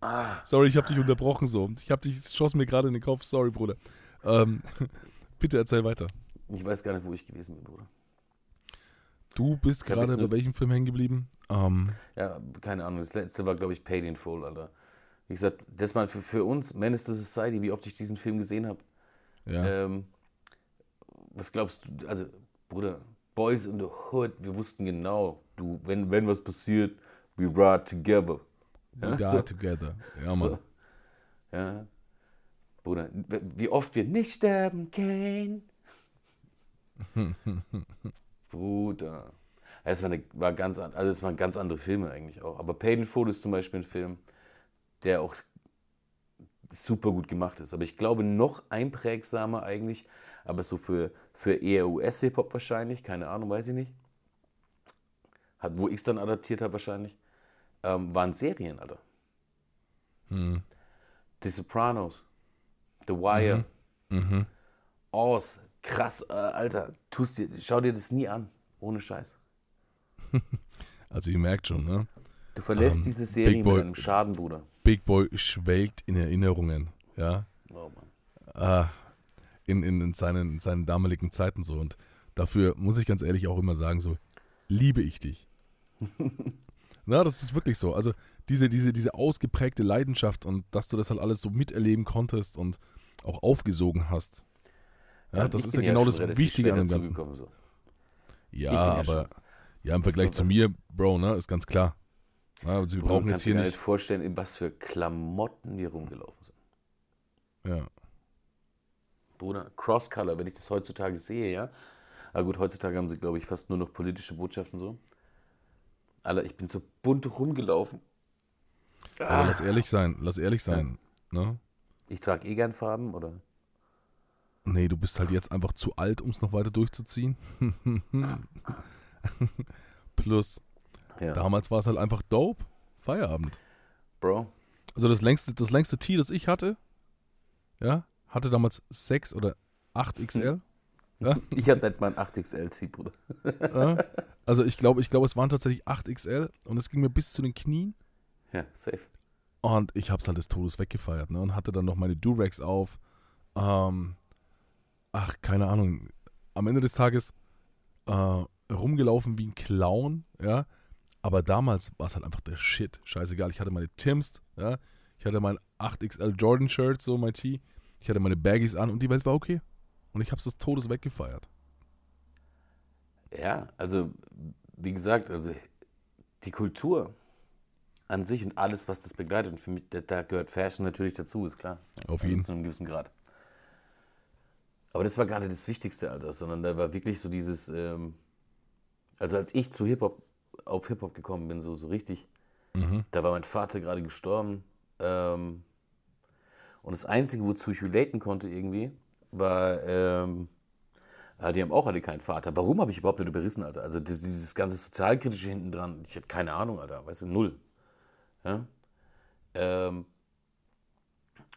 Ah, Sorry, ich habe dich unterbrochen so. Ich habe dich, schoss mir gerade in den Kopf. Sorry, Bruder. Ähm, bitte erzähl weiter. ich weiß gar nicht, wo ich gewesen bin, Bruder. Du bist gerade bei welchem Film hängen geblieben? Ähm, Ja, keine Ahnung. Das letzte war, glaube ich, Paid in Full, Alter. Wie gesagt, das mal für, für uns, Menace to Society, wie oft ich diesen Film gesehen habe. ja. Ähm, was glaubst du, also, Bruder, Boys in the Hood, wir wussten genau, du, wenn, wenn was passiert, we ride together. We ja, die so. together. Ja, Mann. So. Ja. Bruder, wie oft wir nicht sterben können. [laughs] Bruder. Es war, eine, war ganz, an- also es waren ganz andere Filme eigentlich auch. Aber Paid in Full ist zum Beispiel ein Film, der auch super gut gemacht ist. Aber ich glaube, noch einprägsamer eigentlich, aber so für, für eher US-Hip-Hop wahrscheinlich, keine Ahnung, weiß ich nicht. Hat, wo ich es dann adaptiert habe wahrscheinlich, ähm, waren Serien, Alter. Hm. The Sopranos, The Wire, Mhm. Oz, krass, äh, Alter, tust dir, schau dir das nie an, ohne Scheiß. [laughs] Also ihr merkt schon, ne? Du verlässt Ähm, diese Serie Big Boy- mit einem Schaden, Bruder. Big Boy schwelgt in Erinnerungen, ja. Oh, Mann. Ah, in, in, in, seinen, in seinen damaligen Zeiten so. Und dafür muss ich ganz ehrlich auch immer sagen, so, liebe ich dich. [laughs] Na, das ist wirklich so. Also diese, diese, diese ausgeprägte Leidenschaft und dass du das halt alles so miterleben konntest und auch aufgesogen hast. Ja, das ich ist ja genau das Wichtige an dem Ganzen. So. Ja, ja aber ja, im Vergleich zu mir, Bro, ne, ist ganz klar. Ja, also wir Bruder, brauchen jetzt hier dir gar nicht. nicht vorstellen, in was für Klamotten wir rumgelaufen sind. Ja, Bruder, Cross-Color, wenn ich das heutzutage sehe, ja. Aber gut, heutzutage haben sie, glaube ich, fast nur noch politische Botschaften so. Alter, ich bin so bunt rumgelaufen. aber Ah, lass ehrlich sein, lass ehrlich sein. Ne? ich trage eh gern Farben, oder? Nee, du bist halt jetzt einfach zu alt, um es noch weiter durchzuziehen. [laughs] Plus, Ja. damals war es halt einfach dope. Feierabend. Bro, Also das längste, das längste Tee, das ich hatte, ja, hatte damals 6 oder 8 [laughs] XL. ich hatte nicht mal ein 8XL-T, Bruder. ja. Also ich glaube, ich glaube, es waren tatsächlich 8 XL und es ging mir bis zu den Knien. Ja, safe. Und ich hab's halt des Todes weggefeiert, ne? Und hatte dann noch meine Durex auf. Ähm, ach, keine Ahnung. Am Ende des Tages äh, rumgelaufen wie ein Clown, ja. Aber damals war es halt einfach der Shit. Scheißegal. Ich hatte meine Tims, ja. Ich hatte mein 8XL Jordan Shirt, so mein Tee. Ich hatte meine Baggies an und die Welt war okay. Und ich hab's des Todes weggefeiert. Ja, also, wie gesagt, also die Kultur an sich und alles, was das begleitet, und für mich, da, gehört Fashion natürlich dazu, ist klar. Auf Also jeden. Zu einem gewissen Grad. Aber das war gar nicht das Wichtigste, Alter, sondern da war wirklich so dieses, ähm, also als ich zu Hip-Hop, auf Hip-Hop gekommen bin, so, so richtig, Mhm. da war mein Vater gerade gestorben. Ähm, und das Einzige, wozu ich relaten konnte irgendwie, war, ähm, ja, die haben auch alle keinen Vater. Warum habe ich überhaupt nicht überrissen, Alter? Also das, dieses ganze Sozialkritische hinten dran, ich hatte keine Ahnung, Alter, weißt du, null. Ja? Ähm,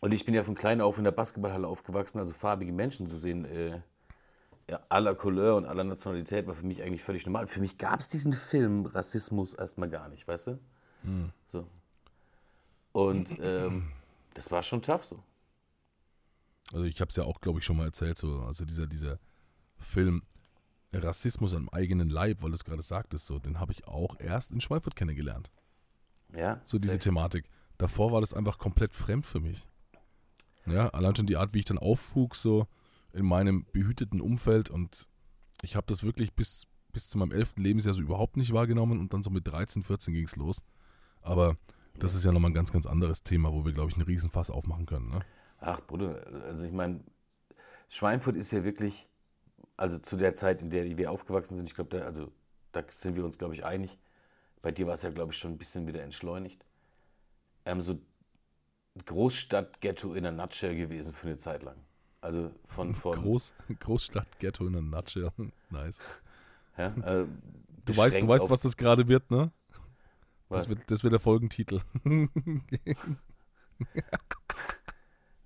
und ich bin ja von klein auf in der Basketballhalle aufgewachsen, also farbige Menschen zu sehen, äh, ja, aller Couleur und aller Nationalität war für mich eigentlich völlig normal. Für mich gab es diesen Film Rassismus erstmal gar nicht, weißt du? So. Und ähm, das war schon tough so. Also ich habe es ja auch, glaube ich, schon mal erzählt, so, also dieser, dieser Film Rassismus am eigenen Leib, weil du es gerade sagtest, so, den habe ich auch erst in Schweinfurt kennengelernt. Ja, So diese. Thematik. Davor war das einfach komplett fremd für mich. Ja, allein schon die Art, wie ich dann aufwuchs, so in meinem behüteten Umfeld und ich habe das wirklich bis, bis zu meinem elften Lebensjahr so überhaupt nicht wahrgenommen und dann so mit 13, 14 ging es los. Aber das ist ja nochmal ein ganz, ganz anderes Thema, wo wir, glaube ich, einen Riesenfass aufmachen können. Ne? Ach, Bruder, also ich meine, Schweinfurt ist ja wirklich, also zu der Zeit, in der wir aufgewachsen sind, ich glaube, da, also, da sind wir uns, glaube ich, einig. Bei dir war es ja, glaube ich, schon ein bisschen wieder entschleunigt. Ähm, so Großstadt-Ghetto in a nutshell gewesen für eine Zeit lang. Also von, [laughs] von Groß, Großstadt, Ghetto in a nutshell. [laughs] nice. ja, äh, [laughs] Du weißt, du weißt, was das gerade wird, ne? Das wird, das wird der Folgentitel.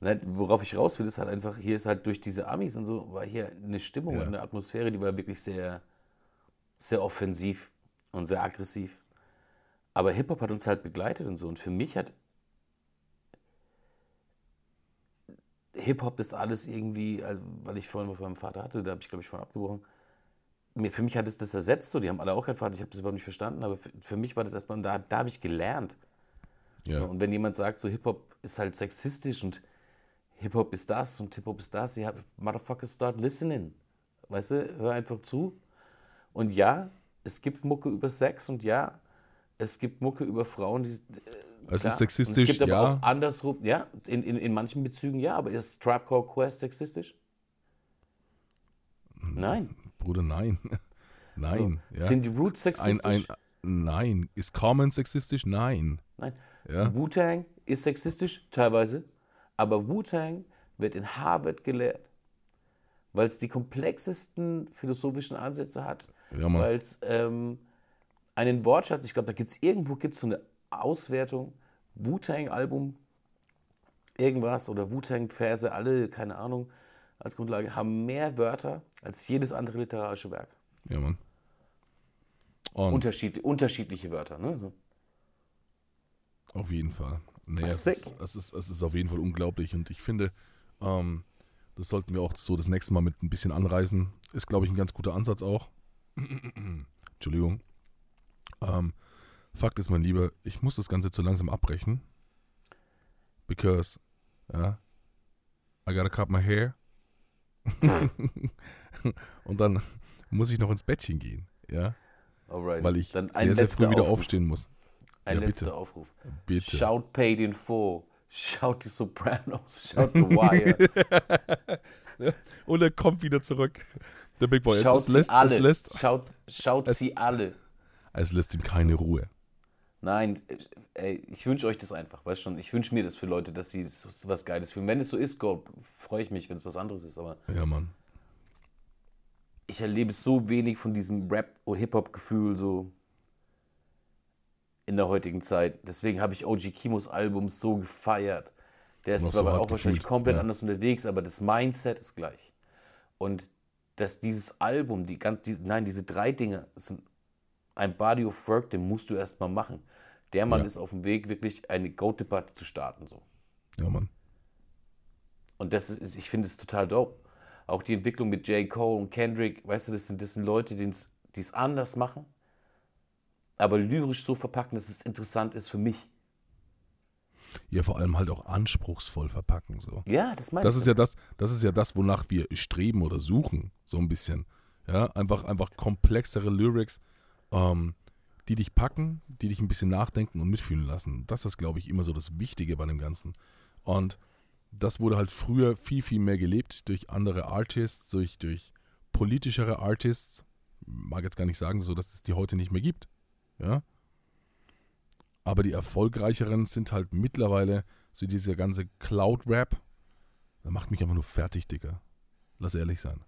Nein, worauf ich raus will, ist halt einfach, hier ist halt durch diese Amis und so, war hier eine Stimmung Ja. und eine Atmosphäre, die war wirklich sehr, sehr offensiv und sehr aggressiv. Aber Hip-Hop hat uns halt begleitet und so. Und für mich hat Hip-Hop das alles irgendwie, also, weil ich vorhin mit meinem Vater hatte, da habe ich, glaube ich, vorhin abgebrochen. Mir, für mich hat es das ersetzt, so, die haben alle auch keinen Vater, ich habe das überhaupt nicht verstanden, aber für, für mich war das erstmal, da, da habe ich gelernt. Ja. So, und wenn jemand sagt, so Hip-Hop ist halt sexistisch und Hip-Hop ist das und Hip-Hop ist das, ja, motherfucker, start listening. Weißt du, hör einfach zu. Und ja, es gibt Mucke über Sex und ja, es gibt Mucke über Frauen, die. Es klar. ist sexistisch, und es gibt ja. aber auch andersrum, ja, in, in, in manchen Bezügen ja, aber ist Trapcore Quest sexistisch? Nein. Bruder, nein. [laughs] Nein. So, ja. Sind die Roots ein, sexistisch? ein, nein. Ist Common sexistisch? Nein. Nein. Ja. Wu-Tang ist sexistisch, teilweise, aber Wu-Tang wird in Harvard gelehrt, weil es die komplexesten philosophischen Ansätze hat, Ja, weil es ähm, einen Wortschatz, ich glaube, da gibt es irgendwo gibt's so eine Auswertung, Wu-Tang-Album irgendwas oder Wu-Tang-Verse, alle, keine Ahnung, als Grundlage, haben mehr Wörter als jedes andere literarische Werk. Ja, Mann. Und Unterschied, unterschiedliche Wörter, ne? So. auf jeden Fall. Nee, es, ist, es, ist, es ist auf jeden Fall unglaublich und ich finde, ähm, das sollten wir auch so das nächste Mal mit ein bisschen anreißen. Ist, glaube ich, ein ganz guter Ansatz auch. [clears throat] Entschuldigung. Ähm, Fakt ist, mein Lieber, ich muss das Ganze zu langsam abbrechen. Because, ja, I gotta cut my hair. [laughs] und dann muss ich noch ins Bettchen gehen, ja, Alright. weil ich Dann sehr, sehr früh wieder Aufruf. aufstehen muss. Ein Ja, letzter bitte. Aufruf. Bitte. Schaut Paid in Full. Schaut die Sopranos. Schaut The [laughs] Wire. Und er kommt wieder zurück. Der Big Boy, es, Schaut es, lässt, sie alle. es, lässt, Schaut, schaut es- sie alle. es lässt ihm keine Ruhe. Nein, ey, ich wünsche euch das einfach, weißt schon. Ich wünsche mir das für Leute, dass sie was Geiles fühlen. Wenn es so ist, go, freue ich mich, wenn es was anderes ist. Aber Ja, Mann. ich erlebe so wenig von diesem Rap- oder Hip-Hop-Gefühl so in der heutigen Zeit. Deswegen habe ich OG Kimos Album so gefeiert. Der ist zwar so auch wahrscheinlich gefühlt, komplett ja. anders unterwegs, aber das Mindset ist gleich. Und dass dieses Album, die ganz, die, nein, diese drei Dinge sind ein Body of Work, den musst du erstmal machen. Der Mann Ja. ist auf dem Weg, wirklich eine Goat-Debatte zu starten. So. Ja, Mann. Und das ist, ich finde es total dope. Auch die Entwicklung mit J. Cole und Kendrick, weißt du, das sind, das sind Leute, die es anders machen, aber lyrisch so verpacken, dass es interessant ist für mich. Ja, vor allem halt auch anspruchsvoll verpacken. So. Ja, das meine Das ich. ist ja das, das ist ja das, wonach wir streben oder suchen, so ein bisschen. Ja, einfach, einfach komplexere Lyrics, ähm, die dich packen, die dich ein bisschen nachdenken und mitfühlen lassen. Das ist, glaube ich, immer so das Wichtige bei dem Ganzen. Und das wurde halt früher viel, viel mehr gelebt durch andere Artists, durch, durch politischere Artists. Mag jetzt gar nicht sagen, so dass es die heute nicht mehr gibt. Ja. Aber die erfolgreicheren sind halt mittlerweile so dieser ganze Cloud-Rap. Der macht mich einfach nur fertig, Dicker. Lass ehrlich sein.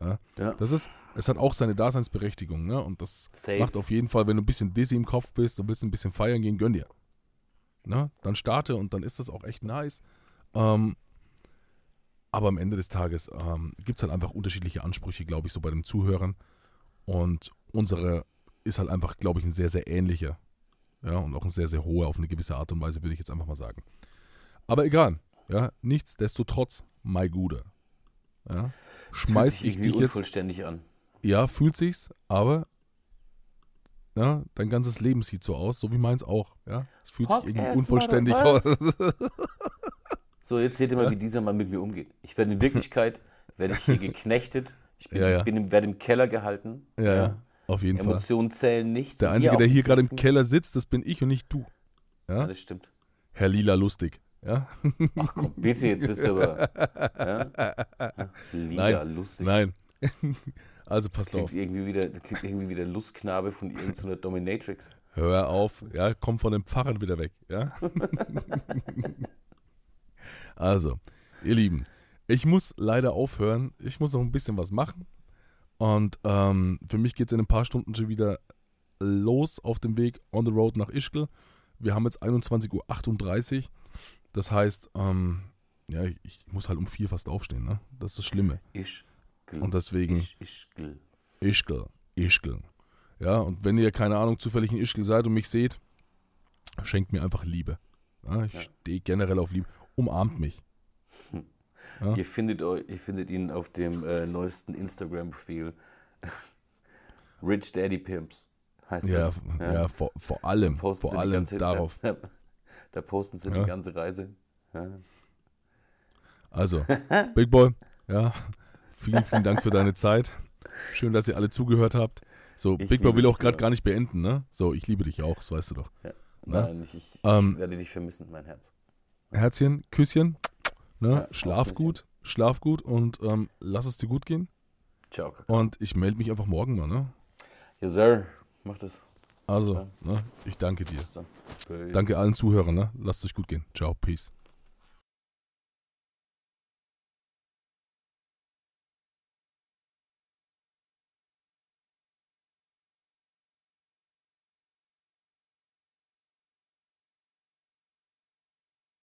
Ja, Ja. das ist, es hat auch seine Daseinsberechtigung, ne? Und das Safe. macht auf jeden Fall, wenn du ein bisschen dizzy im Kopf bist und willst ein bisschen feiern gehen, gönn dir. Ne? Dann starte und dann ist das auch echt nice. Ähm, aber am Ende des Tages ähm, gibt es halt einfach unterschiedliche Ansprüche, glaube ich, so bei den Zuhörern. Und unsere ist halt einfach, glaube ich, ein sehr, sehr ähnlicher. Ja, und auch ein sehr, sehr hoher auf eine gewisse Art und Weise, würde ich jetzt einfach mal sagen. Aber egal, ja, nichtsdestotrotz, my Gude. Ja, schmeiß sich ich irgendwie dich jetzt unvollständig an. ja, fühlt sich's, aber ja, dein ganzes Leben sieht so aus, so wie meins auch. Ja, es fühlt sich Hock irgendwie erst mal, unvollständig aus. [laughs] So, jetzt seht ihr mal, wie dieser Mann mit mir umgeht. Ich werde in Wirklichkeit, [laughs] werde ich hier geknechtet. Ich bin, Ja, ja. bin im, werde im Keller gehalten. ja, ja, auf jeden Fall. Emotionen zählen nichts. Der Einzige, der hier nicht, gerade im. Keller sitzt, das bin ich und nicht du. Ja, Ja, das stimmt. Herr Lila Lustig. Ja, Ach komm, bitte, jetzt bist du aber. Ja? Lila, lustig. nein. Also Das passt klingt auf. irgendwie wieder, das klingt irgendwie wie der Lustknabe von irgendeiner Dominatrix. Hör auf, ja, komm von den Pfarrern wieder weg, ja. [laughs] also, ihr Lieben, ich muss leider aufhören. Ich muss noch ein bisschen was machen. Und ähm, für mich geht es in ein paar Stunden schon wieder los auf dem Weg on the road nach Ischgl. Wir haben jetzt 21.38 Uhr. Das heißt, ähm, ja, ich, ich muss halt um vier fast aufstehen, ne? Das ist das Schlimme. Ich. Und deswegen Ich, ich, gl. Ischgl, Ischgl. Ja, und wenn ihr, keine Ahnung, zufällig in Ischgl seid und mich seht, schenkt mir einfach Liebe. Ja, ich Ja. stehe generell auf Liebe. Umarmt mich. Ja. Ihr, findet, ihr findet ihn auf dem äh, neuesten Instagram-Profil. [laughs] Rich Daddy Pimps heißt Ja, das. ja. vor, vor allem, vor allem darauf. [laughs] Da, posten sie Ja. die ganze Reise. Ja. Also, [laughs] Big Boy, ja, vielen, vielen Dank für deine Zeit. Schön, dass ihr alle zugehört habt. So, Ich Big Boy will auch gerade gar nicht beenden, ne? So, ich liebe dich auch, das weißt du doch. Ja. Nein, ich, ich, Ähm, werde dich vermissen, mein Herz. Herzchen, Küsschen, ne? Schlaf gut, schlaf gut und ähm, lass es dir gut gehen. Ciao. Kakao. Und ich melde mich einfach morgen mal, ne? Yes, sir. Mach das. Also, ne? ich danke dir. Danke allen Zuhörern, ne? Lasst es euch gut gehen. Ciao, peace.